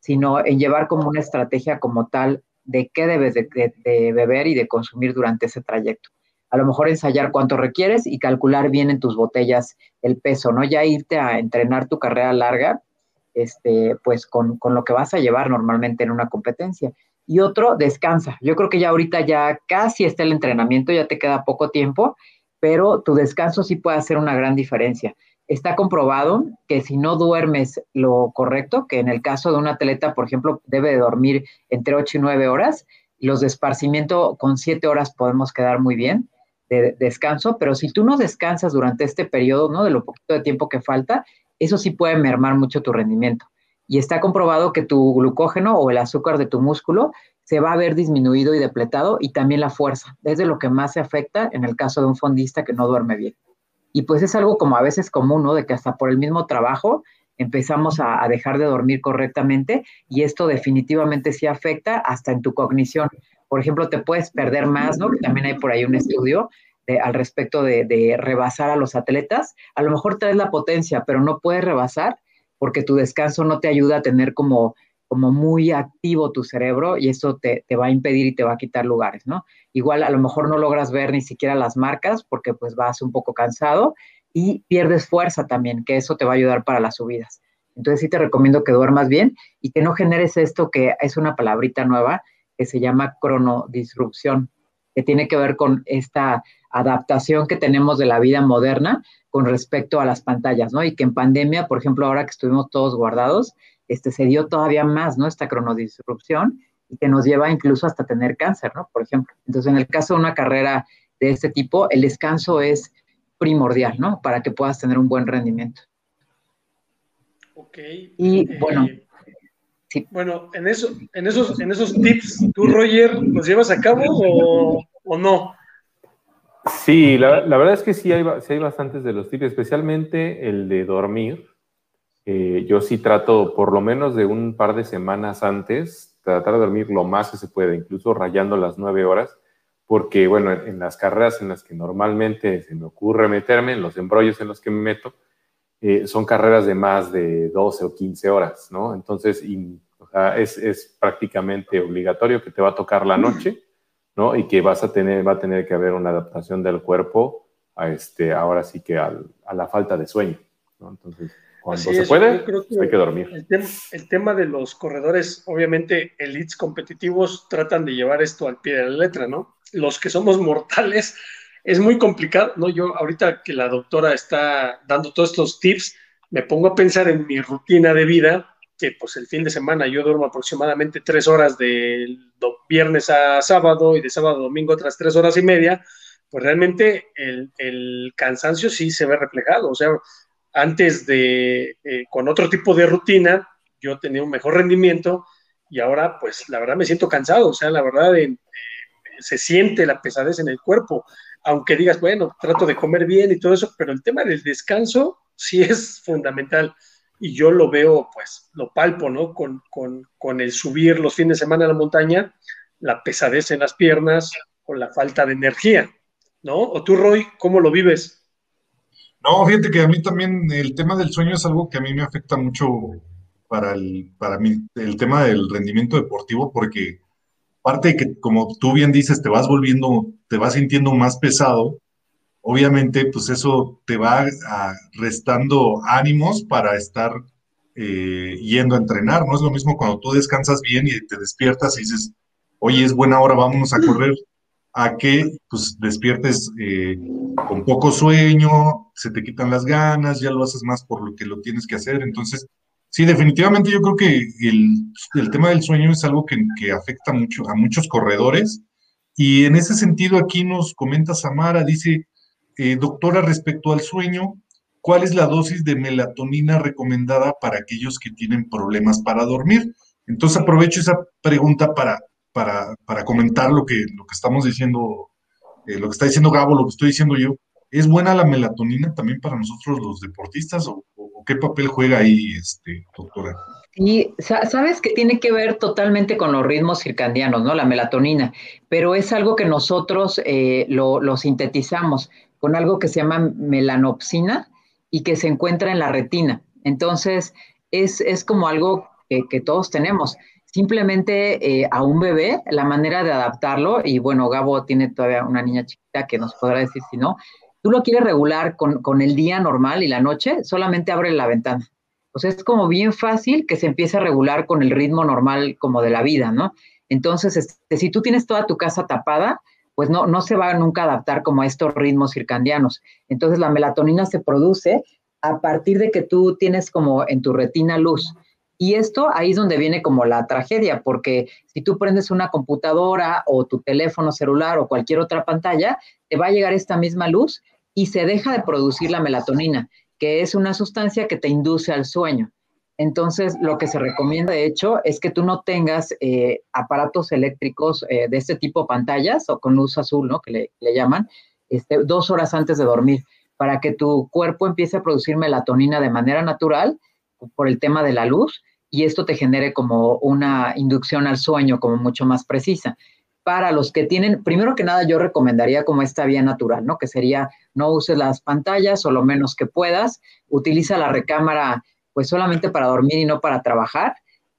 S4: sino en llevar como una estrategia como tal de qué debes de, beber y de consumir durante ese trayecto. A lo mejor ensayar cuánto requieres y calcular bien en tus botellas el peso, ¿no? Ya irte a entrenar tu carrera larga, este, pues con, con lo que vas a llevar normalmente en una competencia y otro, descansa. Yo creo que ya ahorita ya casi está el entrenamiento, ya te queda poco tiempo, pero tu descanso sí puede hacer una gran diferencia. Está comprobado que si no duermes lo correcto, que en el caso de un atleta, por ejemplo, debe de dormir entre 8 y 9 horas, los de esparcimiento con 7 horas podemos quedar muy bien de descanso, pero si tú no descansas durante este periodo, ¿no? De lo poquito de tiempo que falta, eso sí puede mermar mucho tu rendimiento y está comprobado que tu glucógeno o el azúcar de tu músculo se va a ver disminuido y depletado y también la fuerza. Es de lo que más se afecta en el caso de un fondista que no duerme bien. Y pues es algo como a veces común, ¿no? De que hasta por el mismo trabajo empezamos a, dejar de dormir correctamente y esto definitivamente sí afecta hasta en tu cognición. Por ejemplo, te puedes perder más, ¿no? También hay por ahí un estudio al respecto de, rebasar a los atletas. A lo mejor traes la potencia, pero no puedes rebasar porque tu descanso no te ayuda a tener como, como muy activo tu cerebro y eso te, va a impedir y te va a quitar lugares, ¿no? Igual a lo mejor no logras ver ni siquiera las marcas porque pues vas un poco cansado y pierdes fuerza también, que eso te va a ayudar para las subidas. Entonces sí te recomiendo que duermas bien y que no generes esto que es una palabrita nueva que se llama cronodisrupción, que tiene que ver con esta adaptación que tenemos de la vida moderna con respecto a las pantallas, ¿no? Y que en pandemia, por ejemplo, ahora que estuvimos todos guardados, este, se dio todavía más, ¿no? Esta cronodisrupción y que nos lleva incluso hasta tener cáncer, ¿no? Por ejemplo. Entonces, en el caso de una carrera de este tipo, el descanso es primordial, ¿no? Para que puedas tener un buen rendimiento.
S3: Ok.
S4: Y bueno.
S3: Sí. Bueno, en, eso, en, esos, en esos tips, ¿tú, Roger, los llevas a cabo o, o no?
S2: Sí, la, verdad es que sí hay, hay, bastantes de los tips, especialmente el de dormir. Eh, yo sí trato, por lo menos de un par de semanas antes, tratar de dormir lo más que se puede, incluso rayando las nueve horas, porque, bueno, en, las carreras en las que normalmente se me ocurre meterme, en los embrollos en los que me meto, eh, son carreras de más de 12 o 15 horas, ¿no? Entonces, es, es prácticamente obligatorio que te va a tocar la noche ¿no? Y que vas a tener, va a tener que haber una adaptación del cuerpo a este, ahora sí que a la falta de sueño, ¿no? Entonces, cuando se puede, hay que dormir.
S3: El, tema de los corredores, obviamente, elites competitivos tratan de llevar esto al pie de la letra, ¿no? Los que somos mortales, es muy complicado, ¿no? Yo ahorita que la doctora está dando todos estos tips, me pongo a pensar en mi rutina de vida que pues el fin de semana yo duermo aproximadamente tres horas de viernes a sábado y de sábado a domingo otras tres horas y media, pues realmente el, cansancio sí se ve reflejado. O sea, antes de, eh, con otro tipo de rutina, yo tenía un mejor rendimiento y ahora pues la verdad me siento cansado. O sea, la verdad eh, se siente la pesadez en el cuerpo. Aunque digas, bueno, trato de comer bien y todo eso, pero el tema del descanso sí es fundamental y yo lo veo, pues lo palpo, ¿no? Con, con el subir los fines de semana a la montaña, la pesadez en las piernas o la falta de energía, ¿no? O tú, Roy, ¿cómo lo vives?
S1: No, fíjate que a mí también el tema del sueño es algo que a mí me afecta mucho para el, para mí, el tema del rendimiento deportivo, porque aparte de que, como tú bien dices, te vas volviendo, te vas sintiendo más pesado, obviamente, pues eso te va restando ánimos para estar eh, yendo a entrenar. No es lo mismo cuando tú descansas bien y te despiertas y dices, oye, es buena hora, vámonos a correr, a que pues despiertes eh, con poco sueño, se te quitan las ganas, ya lo haces más por lo que lo tienes que hacer. Entonces, sí, definitivamente yo creo que el, tema del sueño es algo que, afecta mucho a muchos corredores. Y en ese sentido, aquí nos comenta Samara, dice, eh, doctora, respecto al sueño, ¿cuál es la dosis de melatonina recomendada para aquellos que tienen problemas para dormir? Entonces aprovecho esa pregunta para, para, para comentar lo que, lo que estamos diciendo, eh, lo que está diciendo Gabo, lo que estoy diciendo yo. ¿Es buena la melatonina también para nosotros los deportistas o, qué papel juega ahí, este, doctora?
S4: Y sabes que tiene que ver totalmente con los ritmos circadianos, ¿no? La melatonina, pero es algo que nosotros eh, lo, lo, sintetizamos con algo que se llama melanopsina y que se encuentra en la retina. Entonces, es, es como algo que, todos tenemos simplemente eh, a un bebé, la manera de adaptarlo, y bueno, Gabo tiene todavía una niña chiquita que nos podrá decir si no, tú lo quieres regular con, el día normal y la noche, solamente abre la ventana. O sea, es como bien fácil que se empiece a regular con el ritmo normal como de la vida, ¿no? Entonces, este, si tú tienes toda tu casa tapada, pues no, no se va nunca a adaptar como a estos ritmos circadianos. Entonces, la melatonina se produce a partir de que tú tienes como en tu retina luz. Y esto ahí es donde viene como la tragedia, porque si tú prendes una computadora o tu teléfono celular o cualquier otra pantalla, te va a llegar esta misma luz y se deja de producir la melatonina, que es una sustancia que te induce al sueño. Entonces, lo que se recomienda, de hecho, es que tú no tengas eh, aparatos eléctricos eh, de este tipo, pantallas o con luz azul, ¿no? Que le, llaman, este, dos horas antes de dormir, para que tu cuerpo empiece a producir melatonina de manera natural por el tema de la luz y esto te genere como una inducción al sueño como mucho más precisa. Para los que tienen, primero que nada, yo recomendaría como esta vía natural, ¿no? Que sería no uses las pantallas o lo menos que puedas, utiliza la recámara pues solamente para dormir y no para trabajar.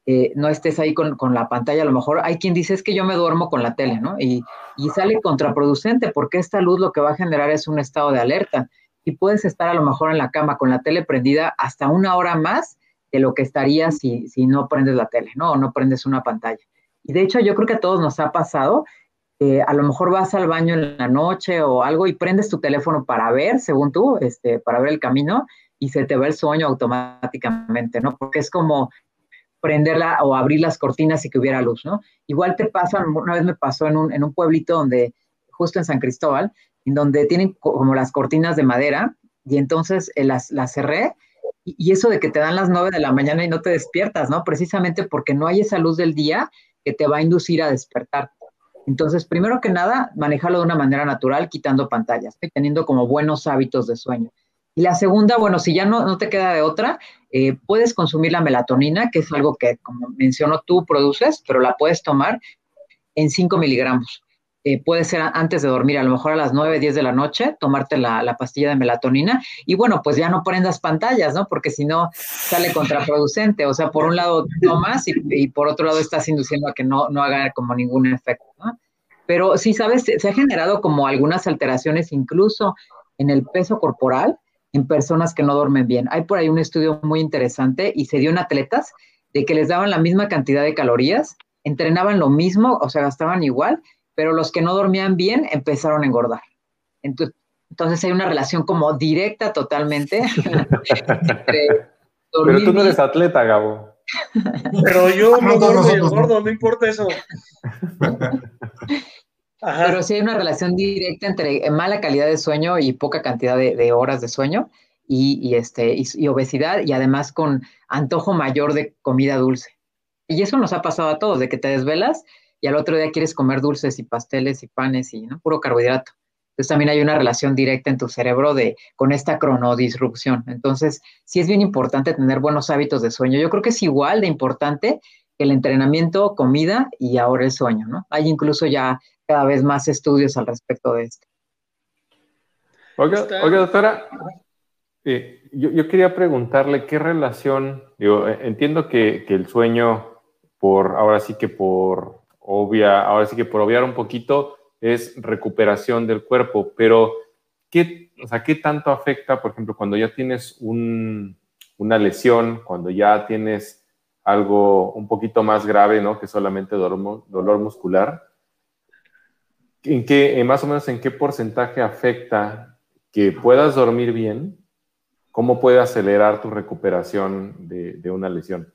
S4: Eh, no estés ahí con, la pantalla, a lo mejor hay quien dice es que yo me duermo con la tele, ¿no? Y, y sale contraproducente porque esta luz lo que va a generar es un estado de alerta y puedes estar a lo mejor en la cama con la tele prendida hasta una hora más de lo que estaría si, si no prendes la tele, ¿no? O no prendes una pantalla. Y de hecho yo creo que a todos nos ha pasado, que a lo mejor vas al baño en la noche o algo y prendes tu teléfono para ver, según tú, este, para ver el camino y se te va el sueño automáticamente, ¿no? Porque es como prenderla o abrir las cortinas y que hubiera luz, ¿no? Igual te pasa, una vez me pasó en un, en un pueblito donde, justo en San Cristóbal, en donde tienen como las cortinas de madera y entonces eh, las, las cerré y eso de que te dan las nueve de la mañana y no te despiertas, ¿no? Precisamente porque no hay esa luz del día que te va a inducir a despertar. Entonces, primero que nada, manejarlo de una manera natural, quitando pantallas, teniendo como buenos hábitos de sueño. Y la segunda, bueno, si ya no, no te queda de otra, eh, puedes consumir la melatonina, que es algo que, como mencionó tú, produces, pero la puedes tomar en 5 miligramos. Eh, puede ser antes de dormir, a lo mejor a las 9, 10 de la noche, tomarte la, pastilla de melatonina y bueno, pues ya no prendas pantallas, ¿no? Porque si no sale contraproducente, o sea, por un lado tomas y, por otro lado estás induciendo a que no, no haga como ningún efecto, ¿no? Pero sí, sabes, se, ha generado como algunas alteraciones incluso en el peso corporal en personas que no duermen bien. Hay por ahí un estudio muy interesante y se dio en atletas de que les daban la misma cantidad de calorías, entrenaban lo mismo, o sea, gastaban igual, pero los que no dormían bien empezaron a engordar. Entonces, hay una relación como directa totalmente
S2: Pero tú no eres atleta, Gabo.
S3: Pero yo no duermo y engordo, no importa eso.
S4: Pero sí hay una relación directa entre mala calidad de sueño y poca cantidad de, horas de sueño y, este, y, obesidad y además con antojo mayor de comida dulce. Y eso nos ha pasado a todos, de que te desvelas y al otro día quieres comer dulces y pasteles y panes y ¿no? puro carbohidrato. Entonces también hay una relación directa en tu cerebro de, con esta cronodisrupción. Entonces, sí es bien importante tener buenos hábitos de sueño. Yo creo que es igual de importante el entrenamiento, comida y ahora el sueño, ¿no? Hay incluso ya cada vez más estudios al respecto de esto.
S2: Oiga, doctora, eh, yo, quería preguntarle qué relación, digo, eh, entiendo que, que, el sueño, por ahora sí que por obvia, ahora sí que por obviar un poquito, es recuperación del cuerpo, pero ¿qué, o sea, ¿qué tanto afecta, por ejemplo, cuando ya tienes una lesión, cuando ya tienes algo un poquito más grave, ¿no? Que solamente dolor, dolor muscular? ¿En qué, más o menos en qué porcentaje afecta que puedas dormir bien? ¿Cómo puede acelerar tu recuperación de, de una lesión?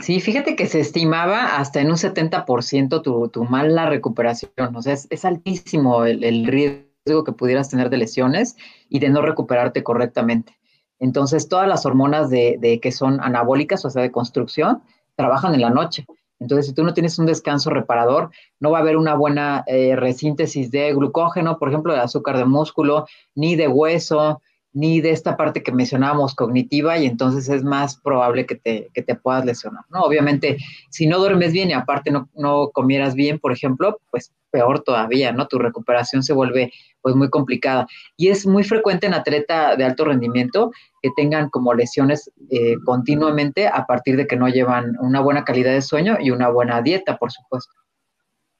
S4: Sí, fíjate que se estimaba hasta en un 70% tu, tu mala recuperación. O sea, es, altísimo el, riesgo que pudieras tener de lesiones y de no recuperarte correctamente. Entonces, todas las hormonas de, que son anabólicas, o sea, de construcción, trabajan en la noche. Entonces, si tú no tienes un descanso reparador, no va a haber una buena eh, resíntesis de glucógeno, por ejemplo, de azúcar de músculo, ni de hueso, ni de esta parte que mencionábamos cognitiva y entonces es más probable que te, que te puedas lesionar, ¿no? Obviamente, si no duermes bien y aparte no, no, comieras bien, por ejemplo, pues peor todavía, ¿no? Tu recuperación se vuelve pues muy complicada. Y es muy frecuente en atleta de alto rendimiento que tengan como lesiones eh, continuamente a partir de que no llevan una buena calidad de sueño y una buena dieta, por supuesto.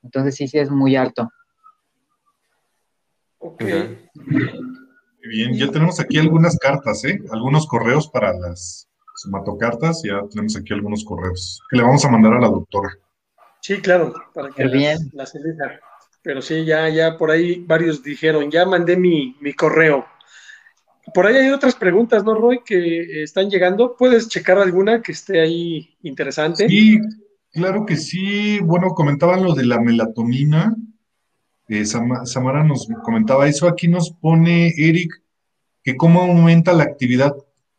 S4: Entonces sí, sí es muy alto.
S1: Ok bien, ya tenemos aquí algunas cartas, ¿eh? Algunos correos para las somatocartas, ya tenemos aquí algunos correos que le vamos a mandar a la doctora.
S3: Sí, claro, para que las, elija. Pero sí, ya, ya por ahí varios dijeron, ya mandé mi, mi correo. Por ahí hay otras preguntas, ¿no, Roy? Que están llegando. ¿Puedes checar alguna que esté ahí interesante?
S1: Sí, claro que sí. Bueno, comentaban lo de la melatonina. Eh, Samara nos comentaba eso. Aquí nos pone Eric que cómo aumenta la actividad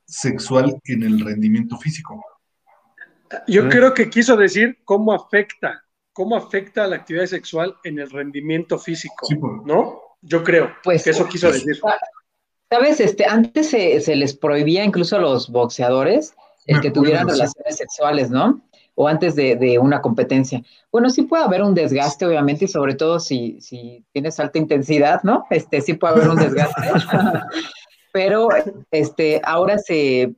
S1: sexual en el rendimiento físico.
S3: Yo mm. creo que quiso decir cómo afecta, cómo afecta la actividad sexual en el rendimiento físico, pues. ¿no? Yo creo pues, que eso quiso pues, decir.
S4: Sabes, este, antes se, les prohibía incluso a los boxeadores el que tuvieran relaciones sexuales, ¿no? O antes de, una competencia. Bueno, sí puede haber un desgaste, obviamente, y sobre todo si, si tienes alta intensidad, ¿no? Este, sí puede haber un desgaste. Pero este, ahora se,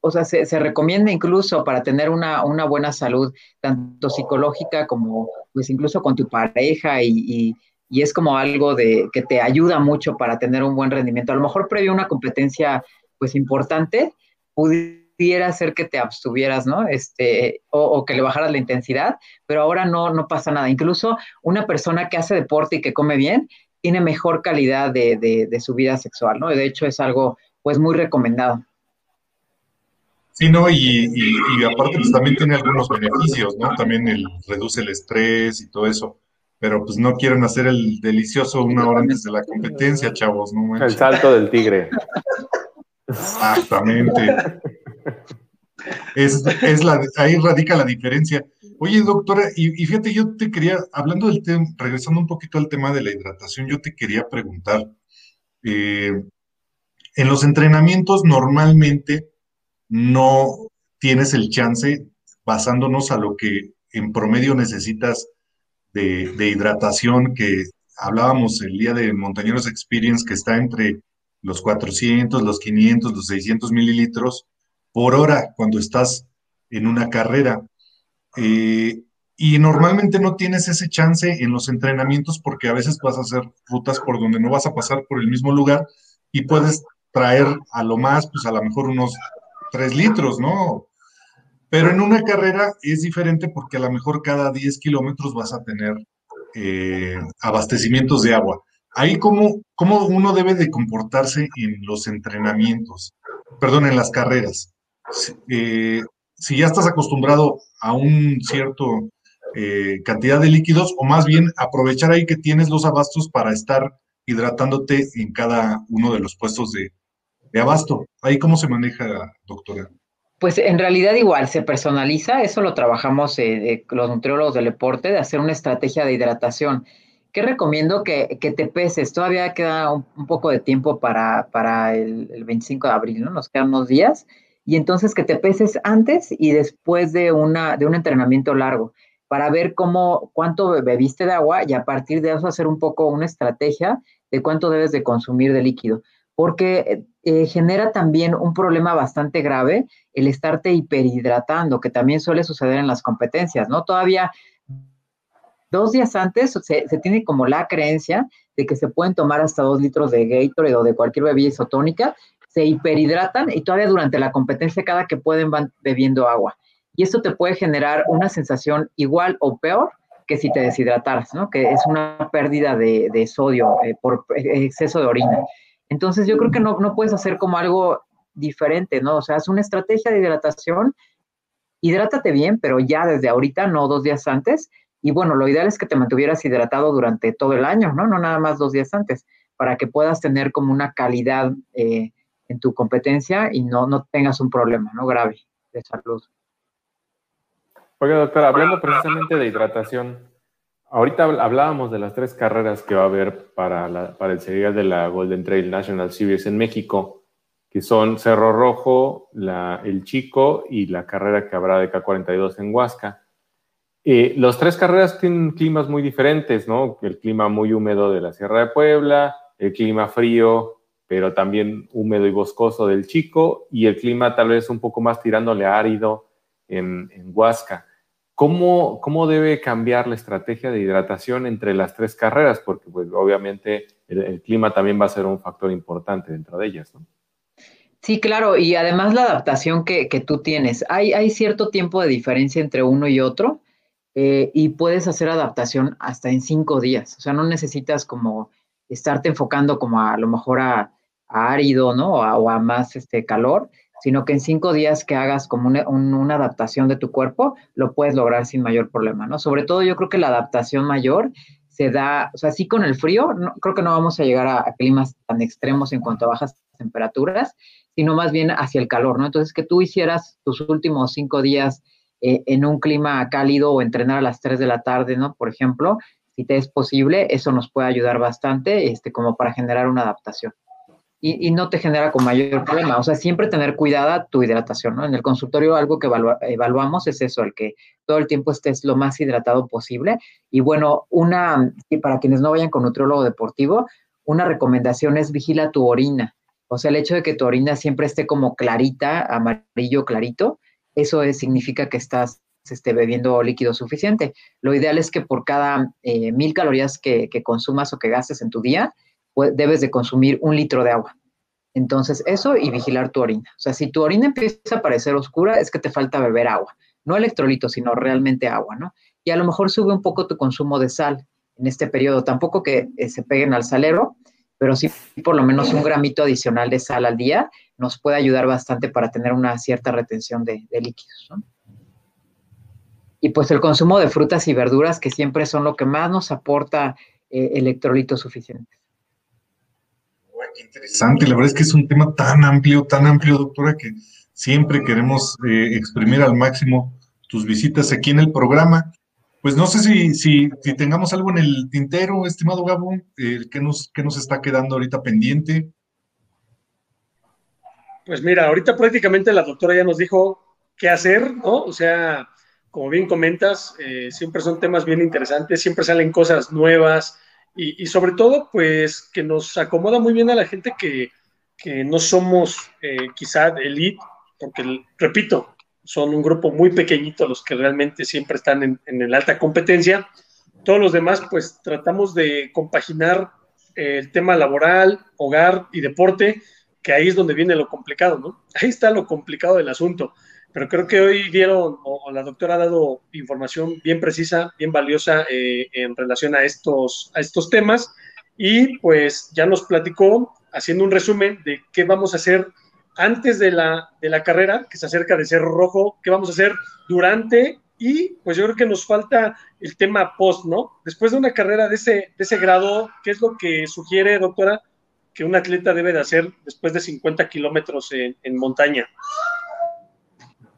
S4: o sea, se, recomienda incluso para tener una, buena salud, tanto psicológica como, pues, incluso con tu pareja y, y, es como algo de que te ayuda mucho para tener un buen rendimiento. A lo mejor previo a una competencia, pues, importante, pudiera ser que te abstuvieras, ¿no? Este, o, que le bajaras la intensidad, pero ahora no, no pasa nada. Incluso una persona que hace deporte y que come bien, tiene mejor calidad de, su vida sexual, ¿no? De hecho, es algo, pues, muy recomendado.
S1: Sí, ¿no? Y, aparte, pues también tiene algunos beneficios, ¿no? También el, reduce el estrés y todo eso. Pero pues no quieren hacer el delicioso una hora antes de la competencia, chavos, ¿no?
S2: El salto del tigre.
S1: Exactamente. Es, la, ahí radica la diferencia. Oye, doctora, y, fíjate, yo te quería, hablando del tema, regresando un poquito al tema de la hidratación, yo te quería preguntar, eh, en los entrenamientos normalmente no tienes el chance, basándonos a lo que en promedio necesitas de, de hidratación, que hablábamos el día de Montañeros Experience, que está entre los 400, los 500, los 600 mililitros por hora cuando estás en una carrera. Eh, y normalmente no tienes ese chance en los entrenamientos porque a veces vas a hacer rutas por donde no vas a pasar por el mismo lugar y puedes traer a lo más, pues a lo mejor unos 3 litros, ¿no? Pero en una carrera es diferente porque a lo mejor cada 10 kilómetros vas a tener eh, abastecimientos de agua. Ahí cómo, cómo uno debe de comportarse en los entrenamientos, perdón, en las carreras. Eh, si ya estás acostumbrado a un cierto eh, cantidad de líquidos, o más bien aprovechar ahí que tienes los abastos para estar hidratándote en cada uno de los puestos de, abasto. Ahí cómo se maneja, doctora.
S4: Pues en realidad igual se personaliza, eso lo trabajamos eh, los nutriólogos del deporte, de hacer una estrategia de hidratación ¿qué recomiendo? Que, te peses. Todavía queda un, poco de tiempo para, para el, el, 25 de abril, ¿no? Nos quedan unos días. Y entonces que te peses antes y después de, una, de un entrenamiento largo para ver cómo, cuánto bebiste de agua y a partir de eso hacer un poco una estrategia de cuánto debes de consumir de líquido, porque eh, genera también un problema bastante grave el estarte hiperhidratando, que también suele suceder en las competencias, ¿no? Todavía dos días antes se, se, tiene como la creencia de que se pueden tomar hasta dos litros de Gatorade o de cualquier bebida isotónica, se hiperhidratan y todavía durante la competencia cada que pueden van bebiendo agua y esto te puede generar una sensación igual o peor que si te deshidrataras, ¿no? Que es una pérdida de, sodio eh, por exceso de orina. Entonces yo creo que no, no puedes hacer como algo diferente, ¿no? O sea, es una estrategia de hidratación, hidrátate bien, pero ya desde ahorita, no dos días antes. Y bueno, lo ideal es que te mantuvieras hidratado durante todo el año, ¿no? No nada más dos días antes, para que puedas tener como una calidad eh, en tu competencia y no, no tengas un problema, ¿no? Grave de salud.
S2: Oiga, doctor, hablando precisamente de hidratación, ahorita hablábamos de las tres carreras que va a haber para, para el serial de la Golden Trail National Series en México, que son Cerro Rojo, la, El Chico y la carrera que habrá de K42 en Huasca. Eh, las tres carreras tienen climas muy diferentes, ¿no? El clima muy húmedo de la Sierra de Puebla, el clima frío, pero también húmedo y boscoso del Chico, y el clima tal vez un poco más tirándole árido en, en Huasca. ¿Cómo, ¿Cómo debe cambiar la estrategia de hidratación entre las tres carreras? Porque pues, obviamente el, clima también va a ser un factor importante dentro de ellas.
S4: Sí, claro, y además la adaptación que, que tú tienes. Hay, hay, cierto tiempo de diferencia entre uno y otro eh, y puedes hacer adaptación hasta en cinco días. O sea, no necesitas como estarte enfocando como a, lo mejor a, árido, ¿no? O a, o a más este, calor, sino que en cinco días que hagas como una, adaptación de tu cuerpo, lo puedes lograr sin mayor problema, ¿no? Sobre todo yo creo que la adaptación mayor se da, o sea, sí con el frío, no, creo que no vamos a llegar a, climas tan extremos en cuanto a bajas temperaturas, sino más bien hacia el calor, ¿no? Entonces, que tú hicieras tus últimos cinco días eh, en un clima cálido o entrenar a las tres de la tarde, ¿no? Por ejemplo, si te es posible, eso nos puede ayudar bastante, este, como para generar una adaptación y, no te genera con mayor problema. O sea, siempre tener cuidada tu hidratación, ¿no? En el consultorio algo que evaluamos es eso, el que todo el tiempo estés lo más hidratado posible. Y bueno, una, y para quienes no vayan con nutriólogo deportivo, una recomendación es vigila tu orina. O sea, el hecho de que tu orina siempre esté como clarita, amarillo clarito, eso significa que estás esté bebiendo líquido suficiente. Lo ideal es que por cada eh, mil calorías que, que, consumas o que gastes en tu día, debes de consumir un litro de agua. Entonces, eso y vigilar tu orina. O sea, si tu orina empieza a parecer oscura, es que te falta beber agua. No electrolitos, sino realmente agua, ¿no? Y a lo mejor sube un poco tu consumo de sal en este periodo. Tampoco que eh, se peguen al salero, pero sí por lo menos un gramito adicional de sal al día nos puede ayudar bastante para tener una cierta retención de, líquidos, ¿no? Y pues el consumo de frutas y verduras, que siempre son lo que más nos aporta eh, electrolitos suficientes
S1: interesante. La verdad es que es un tema tan amplio, tan amplio, doctora, que siempre queremos eh, exprimir al máximo tus visitas aquí en el programa. Pues no sé si, si, tengamos algo en el tintero, estimado Gabo, eh, ¿qué, nos, ¿qué nos está quedando ahorita pendiente?
S3: Pues mira, ahorita prácticamente la doctora ya nos dijo qué hacer, ¿no? O sea, como bien comentas, eh, siempre son temas bien interesantes, siempre salen cosas nuevas, y, sobre todo, pues que nos acomoda muy bien a la gente que, no somos eh, quizá elite, porque, repito, son un grupo muy pequeñito los que realmente siempre están en, en la alta competencia. Todos los demás, pues tratamos de compaginar el tema laboral, hogar y deporte, que ahí es donde viene lo complicado, ¿no? Ahí está lo complicado del asunto pero creo que hoy dieron, o, la doctora ha dado información bien precisa, bien valiosa eh, en relación a estos, a estos temas y pues ya nos platicó haciendo un resumen de qué vamos a hacer antes de la, de la carrera, que se acerca de Cerro Rojo, qué vamos a hacer durante y pues yo creo que nos falta el tema post, ¿no? Después de una carrera de ese, de ese grado, ¿qué es lo que sugiere, doctora, que un atleta debe de hacer después de 50 kilómetros en, en montaña?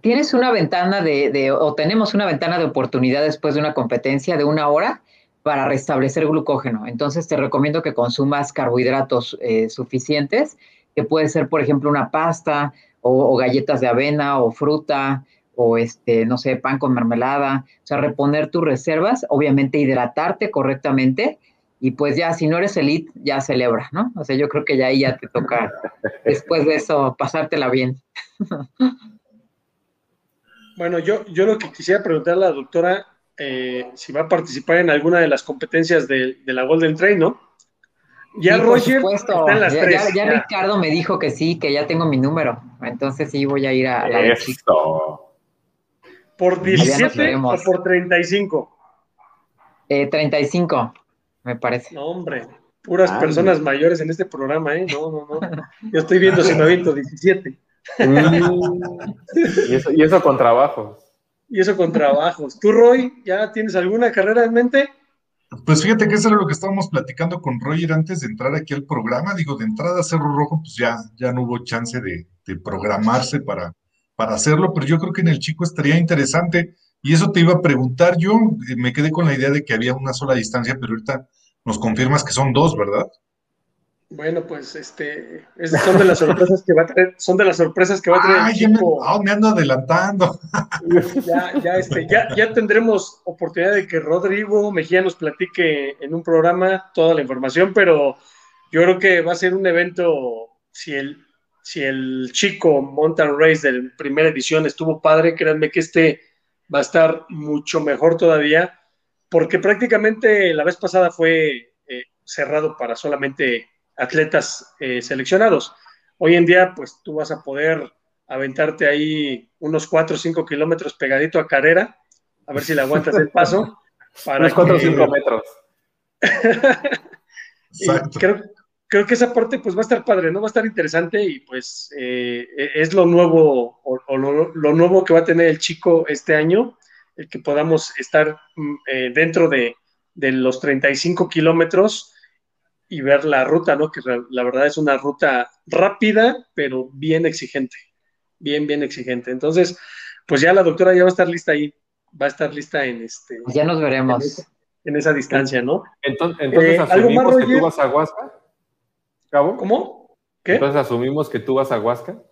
S4: Tienes una ventana de, o tenemos una ventana de oportunidad después de una competencia de una hora para restablecer glucógeno. Entonces te recomiendo que consumas carbohidratos eh, suficientes, que puede ser, por ejemplo, una pasta o, galletas de avena o fruta o este, no sé, pan con mermelada, o sea, reponer tus reservas, obviamente hidratarte correctamente y pues ya, si no eres elite, ya celebra, ¿no? O sea, yo creo que ya ahí ya te toca, después de eso, pasártela bien.
S3: Bueno, yo, yo lo que quisiera preguntarle a la doctora, eh, si va a participar en alguna de las competencias de, la Golden Train, ¿no?
S4: Ya Roger está en las ya, tres. Ya, Ricardo me dijo que sí, que ya tengo mi número. Entonces sí voy a ir a la de
S3: ¿Por 17 o por 35?
S4: Eh, 35, me parece.
S3: No, hombre, puras personas mayores en este programa, ¿eh? No, no, no. Yo estoy viendo si me aviento 17.
S2: Y, eso, y eso con trabajos.
S3: Y eso con trabajos. ¿Tú, Roy, ya tienes alguna carrera en mente?
S1: Pues fíjate que eso era lo que estábamos platicando con Roger antes de entrar aquí al programa. Digo, de entrada a Cerro Rojo, pues ya, ya no hubo chance de, programarse para, para hacerlo, pero yo creo que en el chico estaría interesante. Y eso te iba a preguntar. Yo eh, me quedé con la idea de que había una sola distancia, pero ahorita nos confirmas que son dos, ¿verdad?
S3: Bueno, pues este, son de las sorpresas que va a traer, son de las sorpresas que va a traer.
S1: Ay, me, oh, me, ando adelantando.
S3: Ya, ya, este, ya, ya tendremos oportunidad de que Rodrigo Mejía nos platique en un programa toda la información, pero yo creo que va a ser un evento, si el, si el chico Mountain Race de primera edición estuvo padre, créanme que este va a estar mucho mejor todavía, porque prácticamente la vez pasada fue eh, cerrado para solamente atletas eh, seleccionados. Hoy en día, pues tú vas a poder aventarte ahí unos 4 o 5 kilómetros pegadito a carrera, a ver si le aguantas el paso.
S2: Para unos 4 o 5 metros.
S3: creo, creo, que esa parte pues va a estar padre, ¿no? Va a estar interesante y pues eh, es lo nuevo o, lo, nuevo que va a tener el chico este año, el que podamos estar mm, eh, dentro de, de los 35 kilómetros y ver la ruta, ¿no? Que la verdad es una ruta rápida, pero bien exigente, bien, bien exigente. Entonces, pues ya la doctora ya va a estar lista ahí, va a estar lista en este.
S4: Ya nos veremos.
S3: En esa, distancia, ¿no?
S2: Entonces, eh, asumimos que tú vas a Huasca,
S3: ¿Cabo? ¿Cómo?
S2: ¿Qué? Entonces asumimos que tú vas a Huasca.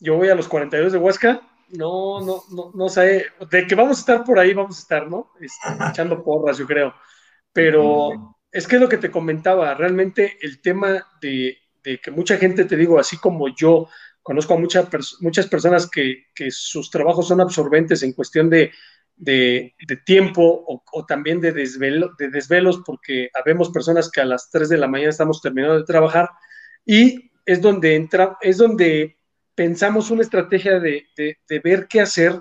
S3: Yo voy a los 42 de Huasca. No, no, no, no sé. De que vamos a estar por ahí, vamos a estar, ¿no? Este, echando porras, yo creo. Pero es que es lo que te comentaba, realmente el tema de, que mucha gente, te digo, así como yo, conozco a muchas personas que, sus trabajos son absorbentes en cuestión de, tiempo o, también de, desvelo, de desvelos, porque habemos personas que a las 3 de la mañana estamos terminando de trabajar y es donde entra, es donde pensamos una estrategia de ver qué hacer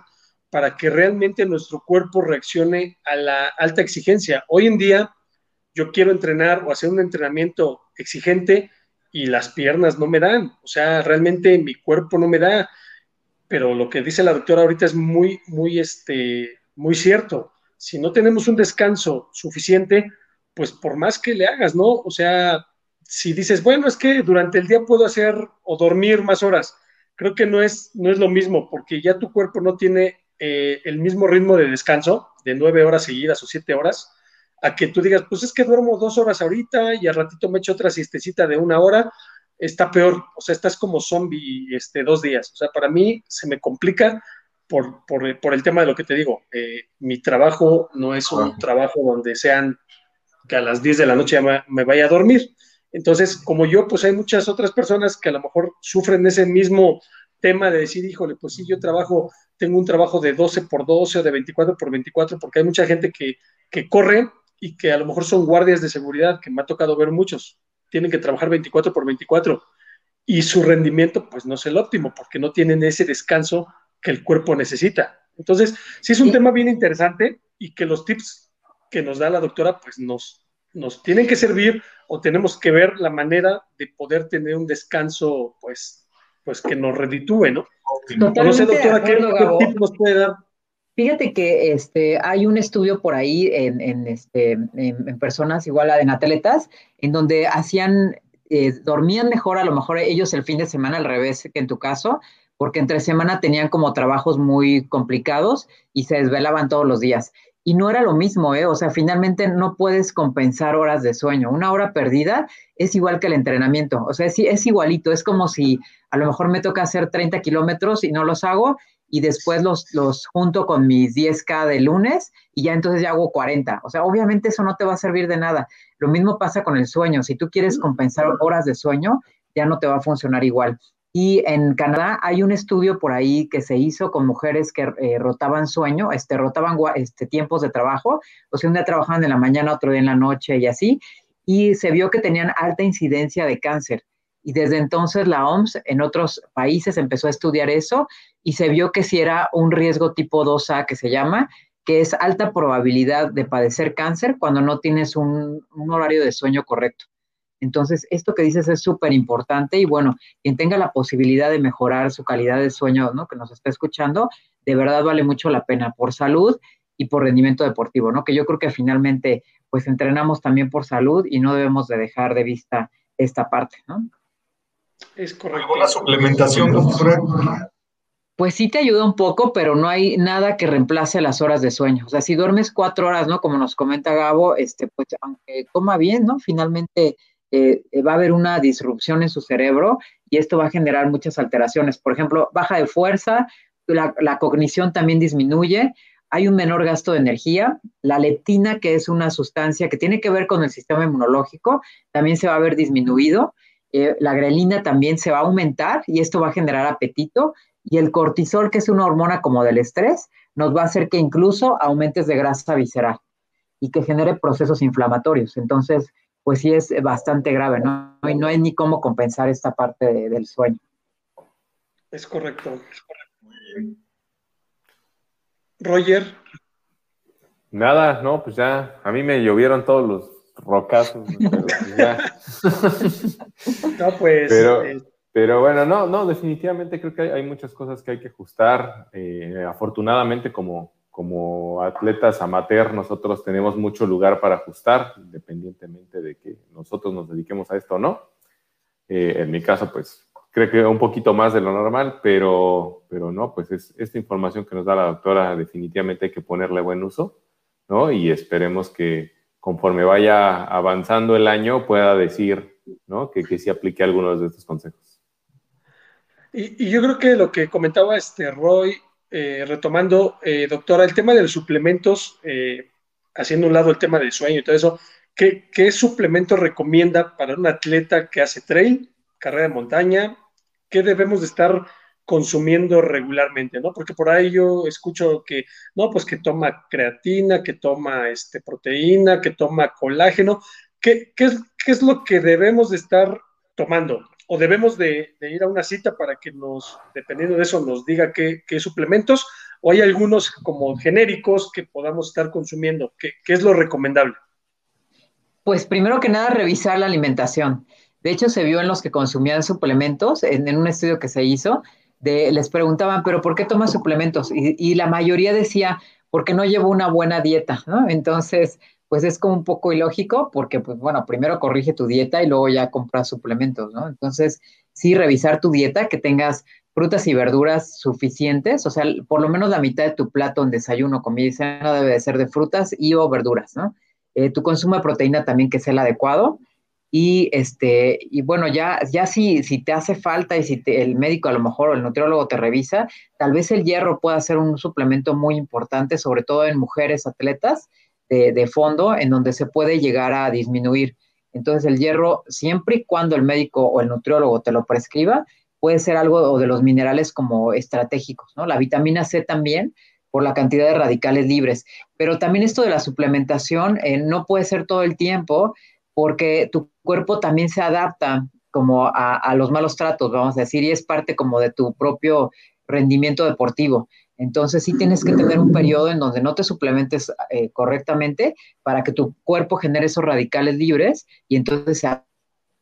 S3: para que realmente nuestro cuerpo reaccione a la alta exigencia. Hoy en día, yo quiero entrenar o hacer un entrenamiento exigente y las piernas no me dan, o sea, realmente mi cuerpo no me da, pero lo que dice la doctora ahorita es muy, muy, este, muy cierto. Si no tenemos un descanso suficiente, pues por más que le hagas, ¿no? O sea, si dices, bueno, es que durante el día puedo hacer o dormir más horas, creo que no es, no es lo mismo, porque ya tu cuerpo no tiene eh, el mismo ritmo de descanso, de nueve horas seguidas o siete horas, a que tú digas, pues es que duermo dos horas ahorita y al ratito me echo otra siestecita de una hora, está peor, o sea, estás como zombie este, dos días. O sea, para mí se me complica por, por, el tema de lo que te digo. Eh, mi trabajo no es un trabajo donde sean que a las 10 de la noche me, me, vaya a dormir. Entonces, como yo, pues hay muchas otras personas que a lo mejor sufren ese mismo tema de decir, híjole, pues sí, yo trabajo, tengo un trabajo de 12 por 12 o de 24 por 24, porque hay mucha gente que, que corre y que a lo mejor son guardias de seguridad, que me ha tocado ver muchos, tienen que trabajar 24 por 24 y su rendimiento pues no es el óptimo porque no tienen ese descanso que el cuerpo necesita. Entonces, sí es un tema bien interesante y que los tips que nos da la doctora pues nos, nos tienen que servir o tenemos que ver la manera de poder tener un descanso pues, pues que nos reditúe, ¿no?
S4: no sé, doctora, ¿qué, ¿qué tip nos puede dar? Fíjate que este, hay un estudio por ahí en, este, en, personas igual a en atletas, en donde hacían, eh, dormían mejor, a lo mejor ellos el fin de semana al revés que en tu caso, porque entre semana tenían como trabajos muy complicados y se desvelaban todos los días. Y no era lo mismo, ¿eh? O sea, finalmente no puedes compensar horas de sueño. Una hora perdida es igual que el entrenamiento. O sea, es, es igualito. Es como si a lo mejor me toca hacer 30 kilómetros y no los hago y después los, los junto con mis 10K de lunes y ya entonces ya hago 40. O sea, obviamente eso no te va a servir de nada. Lo mismo pasa con el sueño. Si tú quieres compensar horas de sueño, ya no te va a funcionar igual. Y en Canadá hay un estudio por ahí que se hizo con mujeres que eh, rotaban sueño, este, rotaban este, tiempos de trabajo, o sea, un día trabajaban en la mañana, otro día en la noche y así, y se vio que tenían alta incidencia de cáncer. Y desde entonces la OMS en otros países empezó a estudiar eso y se vio que si era un riesgo tipo 2A que se llama, que es alta probabilidad de padecer cáncer cuando no tienes un horario de sueño correcto. Entonces, esto que dices es súper importante y bueno, quien tenga la posibilidad de mejorar su calidad de sueño, ¿no? Que nos está escuchando, de verdad vale mucho la pena por salud y por rendimiento deportivo, ¿no? Que yo creo que finalmente, pues entrenamos también por salud y no debemos de dejar de vista esta parte, ¿no?
S3: Es correcto.
S1: ¿Alguna suplementación, doctora?
S4: Pues sí te ayuda un poco, pero no hay nada que reemplace las horas de sueño. O sea, si duermes cuatro horas, ¿no? Como nos comenta Gabo, este, pues aunque coma bien, ¿no? Finalmente eh, va a haber una disrupción en su cerebro y esto va a generar muchas alteraciones. Por ejemplo, baja de fuerza, la, cognición también disminuye, hay un menor gasto de energía, la leptina, que es una sustancia que tiene que ver con el sistema inmunológico, también se va a ver disminuido, eh, la grelina también se va a aumentar y esto va a generar apetito, y el cortisol, que es una hormona como del estrés, nos va a hacer que incluso aumentes de grasa visceral y que genere procesos inflamatorios. Entonces, pues sí es bastante grave, ¿no? Y no hay ni cómo compensar esta parte del sueño.
S3: Es correcto, es correcto. Roger.
S2: Nada, no, pues ya, a mí me llovieron todos los rocazos, pero pues ya.
S3: no, pues.
S2: Eh, pero, bueno, no, no, definitivamente creo que hay, muchas cosas que hay que ajustar. Eh, afortunadamente, como, como atletas amateur nosotros tenemos mucho lugar para ajustar, independientemente de que nosotros nos dediquemos a esto o no. Eh, en mi caso, pues creo que un poquito más de lo normal, pero, pero no, pues es, esta información que nos da la doctora definitivamente hay que ponerle buen uso, ¿no? Y esperemos que conforme vaya avanzando el año pueda decir, ¿no? Que, que sí aplique algunos de estos consejos.
S3: Y, yo creo que lo que comentaba este Roy eh, retomando, eh, doctora, el tema de los suplementos, eh, haciendo un lado el tema del sueño y todo eso, ¿qué, ¿qué, suplemento recomienda para un atleta que hace trail, carrera de montaña? ¿Qué debemos de estar consumiendo regularmente, ¿no? Porque por ahí yo escucho que, no, pues que toma creatina, que toma este, proteína, que toma colágeno. ¿Qué, qué, es, ¿Qué es lo que debemos de estar tomando? o debemos de, ir a una cita para que nos, dependiendo de eso, nos diga qué, suplementos, o hay algunos como genéricos que podamos estar consumiendo, ¿qué, es lo recomendable?
S4: Pues primero que nada, revisar la alimentación. De hecho, se vio en los que consumían suplementos, en, un estudio que se hizo, les preguntaban, pero ¿por qué tomas suplementos? Y, la mayoría decía, porque no llevo una buena dieta, ¿no? Entonces, pues es como un poco ilógico porque, pues bueno, primero corrige tu dieta y luego ya compras suplementos, ¿no? Entonces, sí, revisar tu dieta, que tengas frutas y verduras suficientes, o sea, por lo menos la mitad de tu plato en desayuno, comida y cena debe de ser de frutas y o verduras, ¿no? Eh, tu consumo de proteína también que sea el adecuado. Y, este, y bueno, ya, ya si, si te hace falta y si el médico a lo mejor o el nutriólogo te revisa, tal vez el hierro pueda ser un suplemento muy importante, sobre todo en mujeres atletas, de, fondo en donde se puede llegar a disminuir. Entonces el hierro, siempre y cuando el médico o el nutriólogo te lo prescriba, puede ser algo de los minerales como estratégicos, ¿no? La vitamina C también, por la cantidad de radicales libres. Pero también esto de la suplementación eh, no puede ser todo el tiempo porque tu cuerpo también se adapta como a, los malos tratos, vamos a decir, y es parte como de tu propio rendimiento deportivo. Entonces sí tienes que tener un periodo en donde no te suplementes eh, correctamente para que tu cuerpo genere esos radicales libres y entonces se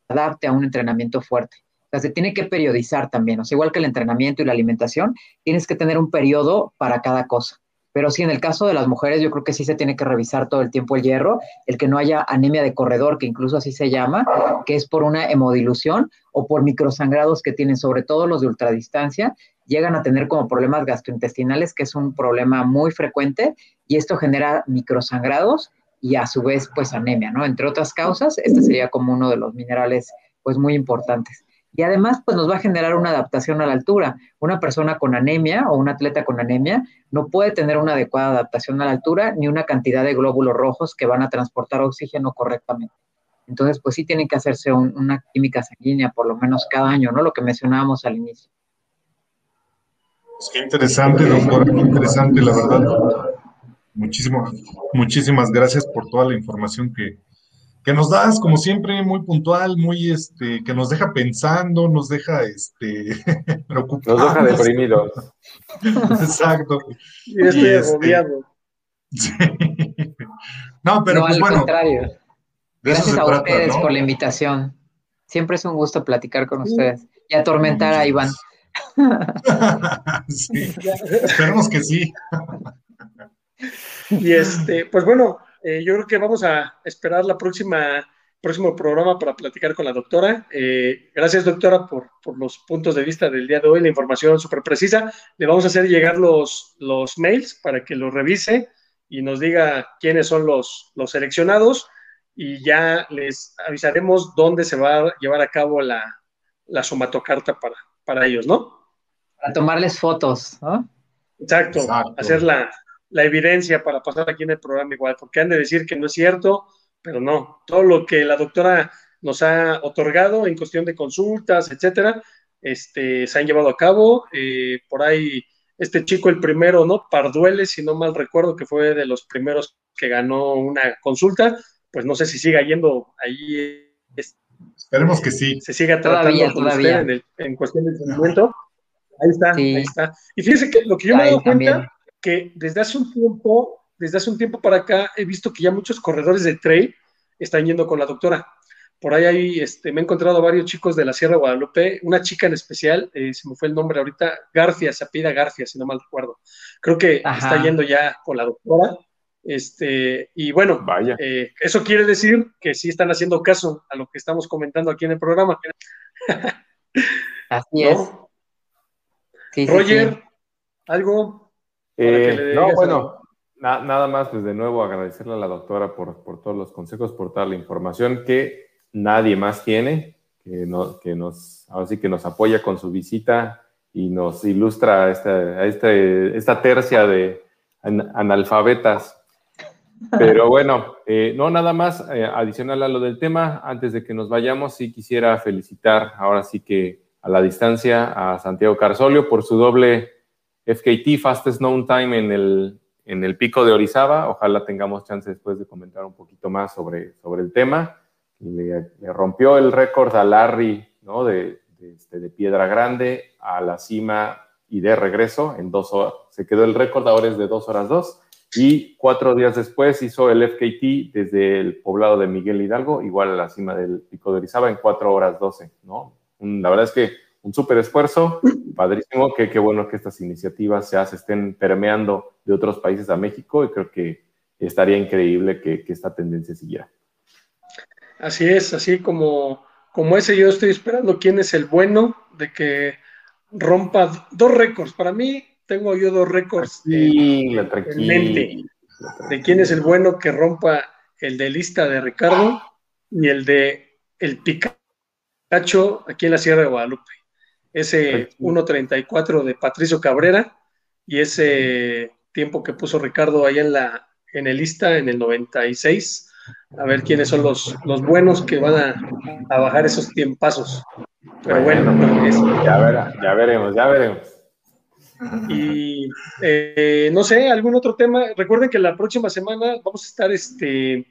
S4: adapte a un entrenamiento fuerte. O sea, se tiene que periodizar también. O sea, igual que el entrenamiento y la alimentación, tienes que tener un periodo para cada cosa. Pero sí, en el caso de las mujeres, yo creo que sí se tiene que revisar todo el tiempo el hierro, el que no haya anemia de corredor, que incluso así se llama, que es por una hemodilución o por microsangrados que tienen, sobre todo los de ultradistancia, llegan a tener como problemas gastrointestinales, que es un problema muy frecuente, y esto genera microsangrados y a su vez, pues anemia, ¿no? Entre otras causas, este sería como uno de los minerales, pues muy importantes. Y además, pues nos va a generar una adaptación a la altura. Una persona con anemia o un atleta con anemia no puede tener una adecuada adaptación a la altura ni una cantidad de glóbulos rojos que van a transportar oxígeno correctamente. Entonces, pues sí tienen que hacerse una química sanguínea por lo menos cada año, ¿no? Lo que mencionábamos al inicio.
S1: Pues qué interesante, doctor, qué interesante, la verdad. Muchísimo, muchísimas gracias por toda la información que, que nos das, como siempre, muy puntual, muy, este, que nos deja pensando, nos deja, este, preocupados.
S2: Nos deja deprimidos.
S1: Exacto.
S3: Yo estoy este, agobiado.
S1: Sí. No, pero pues
S4: al
S1: bueno.
S4: contrario. Gracias a ustedes por la invitación. Siempre es un gusto platicar con ustedes y atormentar a Iván.
S1: sí, esperemos que sí.
S3: Y este, pues bueno, eh, yo creo que vamos a esperar la próxima próximo programa para platicar con la doctora. Eh, gracias, doctora, por, los puntos de vista del día de hoy, la información súper precisa. Le vamos a hacer llegar los, los mails para que los revise y nos diga quiénes son los, los seleccionados y ya les avisaremos dónde se va a llevar a cabo la, la somatocarta para, para ellos, ¿no?
S4: Para tomarles fotos, ¿no?
S3: Exacto, Exacto. hacer la, la evidencia para pasar aquí en el programa igual, porque han de decir que no es cierto, pero no, todo lo que la doctora nos ha otorgado en cuestión de consultas, etcétera, este, se han llevado a cabo. Eh, por ahí, este chico, el primero, ¿no? Parduele, si no mal recuerdo, que fue de los primeros que ganó una consulta, pues no sé si siga yendo ahí.
S1: Esperemos que sí.
S3: Se siga tratando con usted en, cuestión de entrenamiento. Ahí está, ahí está. Y fíjese que lo que yo me he dado cuenta que desde hace un tiempo, desde hace un tiempo para acá, he visto que ya muchos corredores de trail están yendo con la doctora. Por ahí hay, este, me he encontrado varios chicos de la Sierra de Guadalupe, una chica en especial, eh, se me fue el nombre ahorita, García, se apida García, si no mal recuerdo. Creo que está yendo ya con la doctora. Este, y bueno,
S2: Vaya.
S3: Eh, eso quiere decir que sí están haciendo caso a lo que estamos comentando aquí en el programa.
S4: Así es.
S3: Roger, ¿algo?
S2: Eh, no, bueno, nada más, pues de nuevo agradecerle a la doctora por, todos los consejos, por toda la información que nadie más tiene, que, que nos, ahora sí que nos apoya con su visita y nos ilustra esta, este, esta tercia de analfabetas. Pero bueno, eh, no nada más eh, adicional a lo del tema, antes de que nos vayamos, sí quisiera felicitar ahora sí que a la distancia a Santiago Carsolio por su doble FKT, Fastest Known Time en el, en el pico de Orizaba. Ojalá tengamos chance después de comentar un poquito más sobre, sobre el tema. Le, rompió el récord a Larry ¿no? de, este, de, Piedra Grande a la cima y de regreso en dos horas. Se quedó el récord, ahora es de dos horas dos. Y cuatro días después hizo el FKT desde el poblado de Miguel Hidalgo, igual a la cima del pico de Orizaba en cuatro horas doce. ¿no? La verdad es que un súper esfuerzo, padrísimo, que qué bueno que estas iniciativas se, estén permeando de otros países a México y creo que estaría increíble que, esta tendencia siguiera.
S3: Así es, así como, como ese yo estoy esperando quién es el bueno de que rompa dos récords. Para mí tengo yo dos récords
S2: en, en mente
S3: de quién es el bueno que rompa el de lista de Ricardo y el de el Picacho aquí en la Sierra de Guadalupe ese 1.34 de Patricio Cabrera y ese tiempo que puso Ricardo ahí en la en el lista en el 96. A ver quiénes son los, los buenos que van a, bajar esos tiempazos. Pero bueno,
S2: ya, ya veremos, ya veremos.
S3: Y eh, no sé, algún otro tema. Recuerden que la próxima semana vamos a estar, este,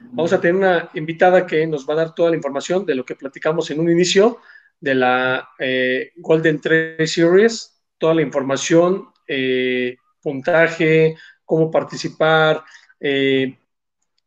S3: vamos a tener una invitada que nos va a dar toda la información de lo que platicamos en un inicio de la eh, Golden Trail Series, toda la información, eh, puntaje, cómo participar. Eh,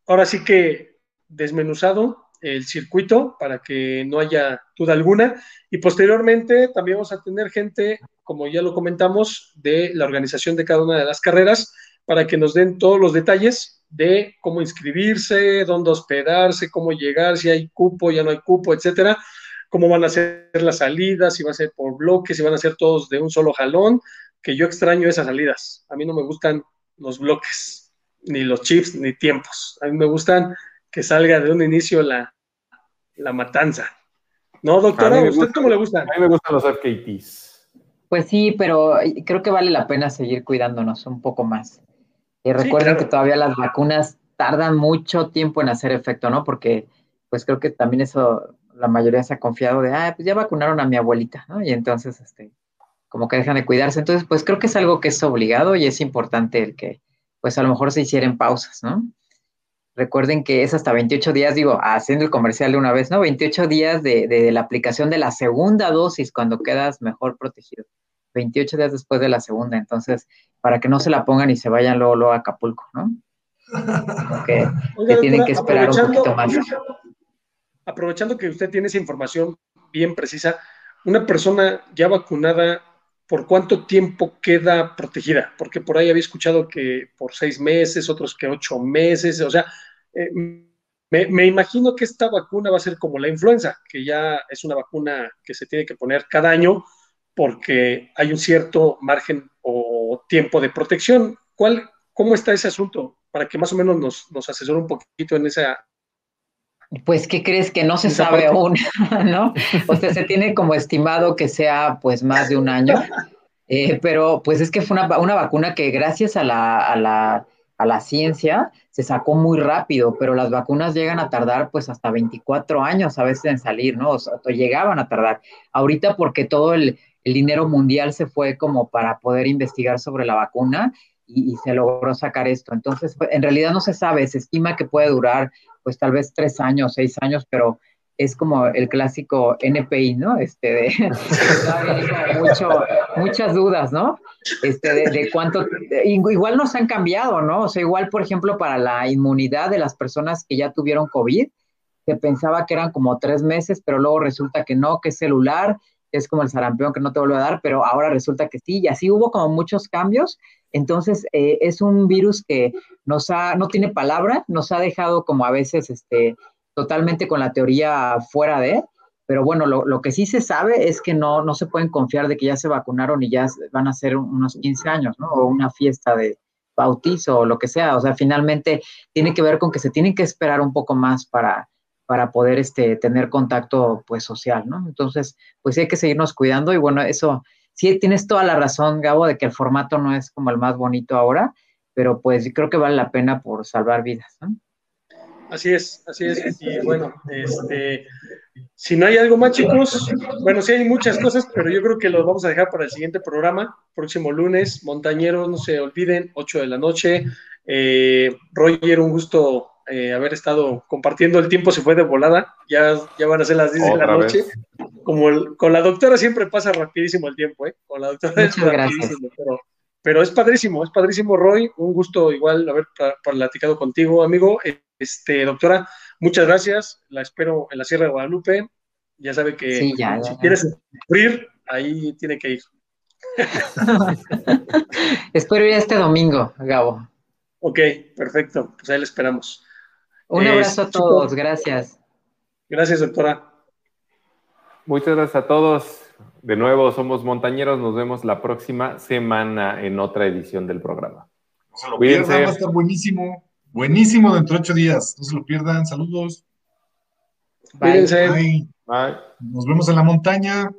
S3: ahora sí que desmenuzado el circuito para que no haya duda alguna. Y posteriormente también vamos a tener gente como ya lo comentamos, de la organización de cada una de las carreras para que nos den todos los detalles de cómo inscribirse, dónde hospedarse, cómo llegar, si hay cupo, ya no hay cupo, etcétera, cómo van a ser las salidas, si va a ser por bloques, si van a ser todos de un solo jalón, que yo extraño esas salidas. A mí no me gustan los bloques, ni los chips, ni tiempos. A mí me gustan que salga de un inicio la, la matanza. ¿No, doctora? ¿Usted cómo le gusta?
S2: A mí me gustan los FKTs.
S4: Pues sí, pero creo que vale la pena seguir cuidándonos un poco más. Y recuerden que todavía las vacunas tardan mucho tiempo en hacer efecto, ¿no? Porque pues creo que también eso, la mayoría se ha confiado de, ah, pues ya vacunaron a mi abuelita, ¿no? Y entonces, este, como que dejan de cuidarse. Entonces, pues creo que es algo que es obligado y es importante el que, pues a lo mejor se hicieran pausas, ¿no? Recuerden que es hasta 28 días, digo, haciendo el comercial de una vez, ¿no? 28 días de, de, la aplicación de la segunda dosis cuando quedas mejor protegido. 28 días después de la segunda. Entonces, para que no se la pongan y se vayan luego, luego a Acapulco, ¿no? Que, tienen que esperar un poquito más.
S3: Aprovechando que usted tiene esa información bien precisa, una persona ya vacunada, ¿por cuánto tiempo queda protegida? Porque por ahí había escuchado que por seis meses, otros que ocho meses, o sea, eh, me, imagino que esta vacuna va a ser como la influenza, que ya es una vacuna que se tiene que poner cada año porque hay un cierto margen o tiempo de protección. ¿Cuál, ¿Cómo está ese asunto? Para que más o menos nos, nos asesore un poquito en esa...
S4: Pues, ¿qué crees que no se sabe aún? ¿No? O sea, se tiene como estimado que sea pues más de un año, eh, pero pues es que fue una, una vacuna que gracias a la, a la, a la ciencia se sacó muy rápido, pero las vacunas llegan a tardar pues hasta 24 años a veces en salir, ¿no? O, sea, llegaban a tardar. Ahorita porque todo el, el dinero mundial se fue como para poder investigar sobre la vacuna y, se logró sacar esto. Entonces, pues, en realidad no se sabe, se estima que puede durar pues tal vez tres años, seis años, pero es como el clásico NPI, ¿no? Este, de, muchas dudas, ¿no? Este, de, de, cuánto, igual nos han cambiado, ¿no? O sea, igual, por ejemplo, para la inmunidad de las personas que ya tuvieron COVID, se pensaba que eran como tres meses, pero luego resulta que no, que es celular, es como el sarampión que no te vuelve a dar, pero ahora resulta que sí, y así hubo como muchos cambios. Entonces, eh, es un virus que no tiene palabra, nos ha dejado como a veces este, totalmente con la teoría fuera de, pero bueno, lo, que sí se sabe es que no, no se pueden confiar de que ya se vacunaron y ya van a ser unos 15 años, ¿no? O una fiesta de bautizo o lo que sea. O sea, finalmente tiene que ver con que se tienen que esperar un poco más para, para poder este, tener contacto pues social, ¿no? Entonces, pues hay que seguirnos cuidando y bueno, eso, sí tienes toda la razón, Gabo, de que el formato no es como el más bonito ahora, pero pues creo que vale la pena por salvar vidas, ¿no?
S3: Así es, así es. Y bueno, este, si no hay algo más, chicos, bueno, sí hay muchas cosas, pero yo creo que los vamos a dejar para el siguiente programa, próximo lunes. Montañeros, no se olviden, 8 de la noche. Eh, Roger, un gusto eh, haber estado compartiendo el tiempo se fue de volada, ya, ya van a ser las 10 de la noche. Como con la doctora siempre pasa rapidísimo el tiempo, ¿eh? Con la doctora es rapidísimo, pero, pero, es padrísimo, es padrísimo, Roy. Un gusto igual haber platicado contigo, amigo. Este, doctora, muchas gracias. La espero en la Sierra de Guadalupe. Ya sabe que si quieres sufrir, ahí tiene que ir.
S4: espero ir este domingo, Gabo.
S3: Ok, perfecto. Pues ahí le esperamos.
S4: Un abrazo a todos, gracias.
S3: Gracias, doctora.
S2: Muchas gracias a todos. De nuevo, somos montañeros. Nos vemos la próxima semana en otra edición del programa.
S1: No se lo pierdan, va a estar buenísimo. Buenísimo dentro de ocho días. No se lo pierdan. Saludos.
S3: Cuídense.
S1: Bye. Nos vemos en la montaña.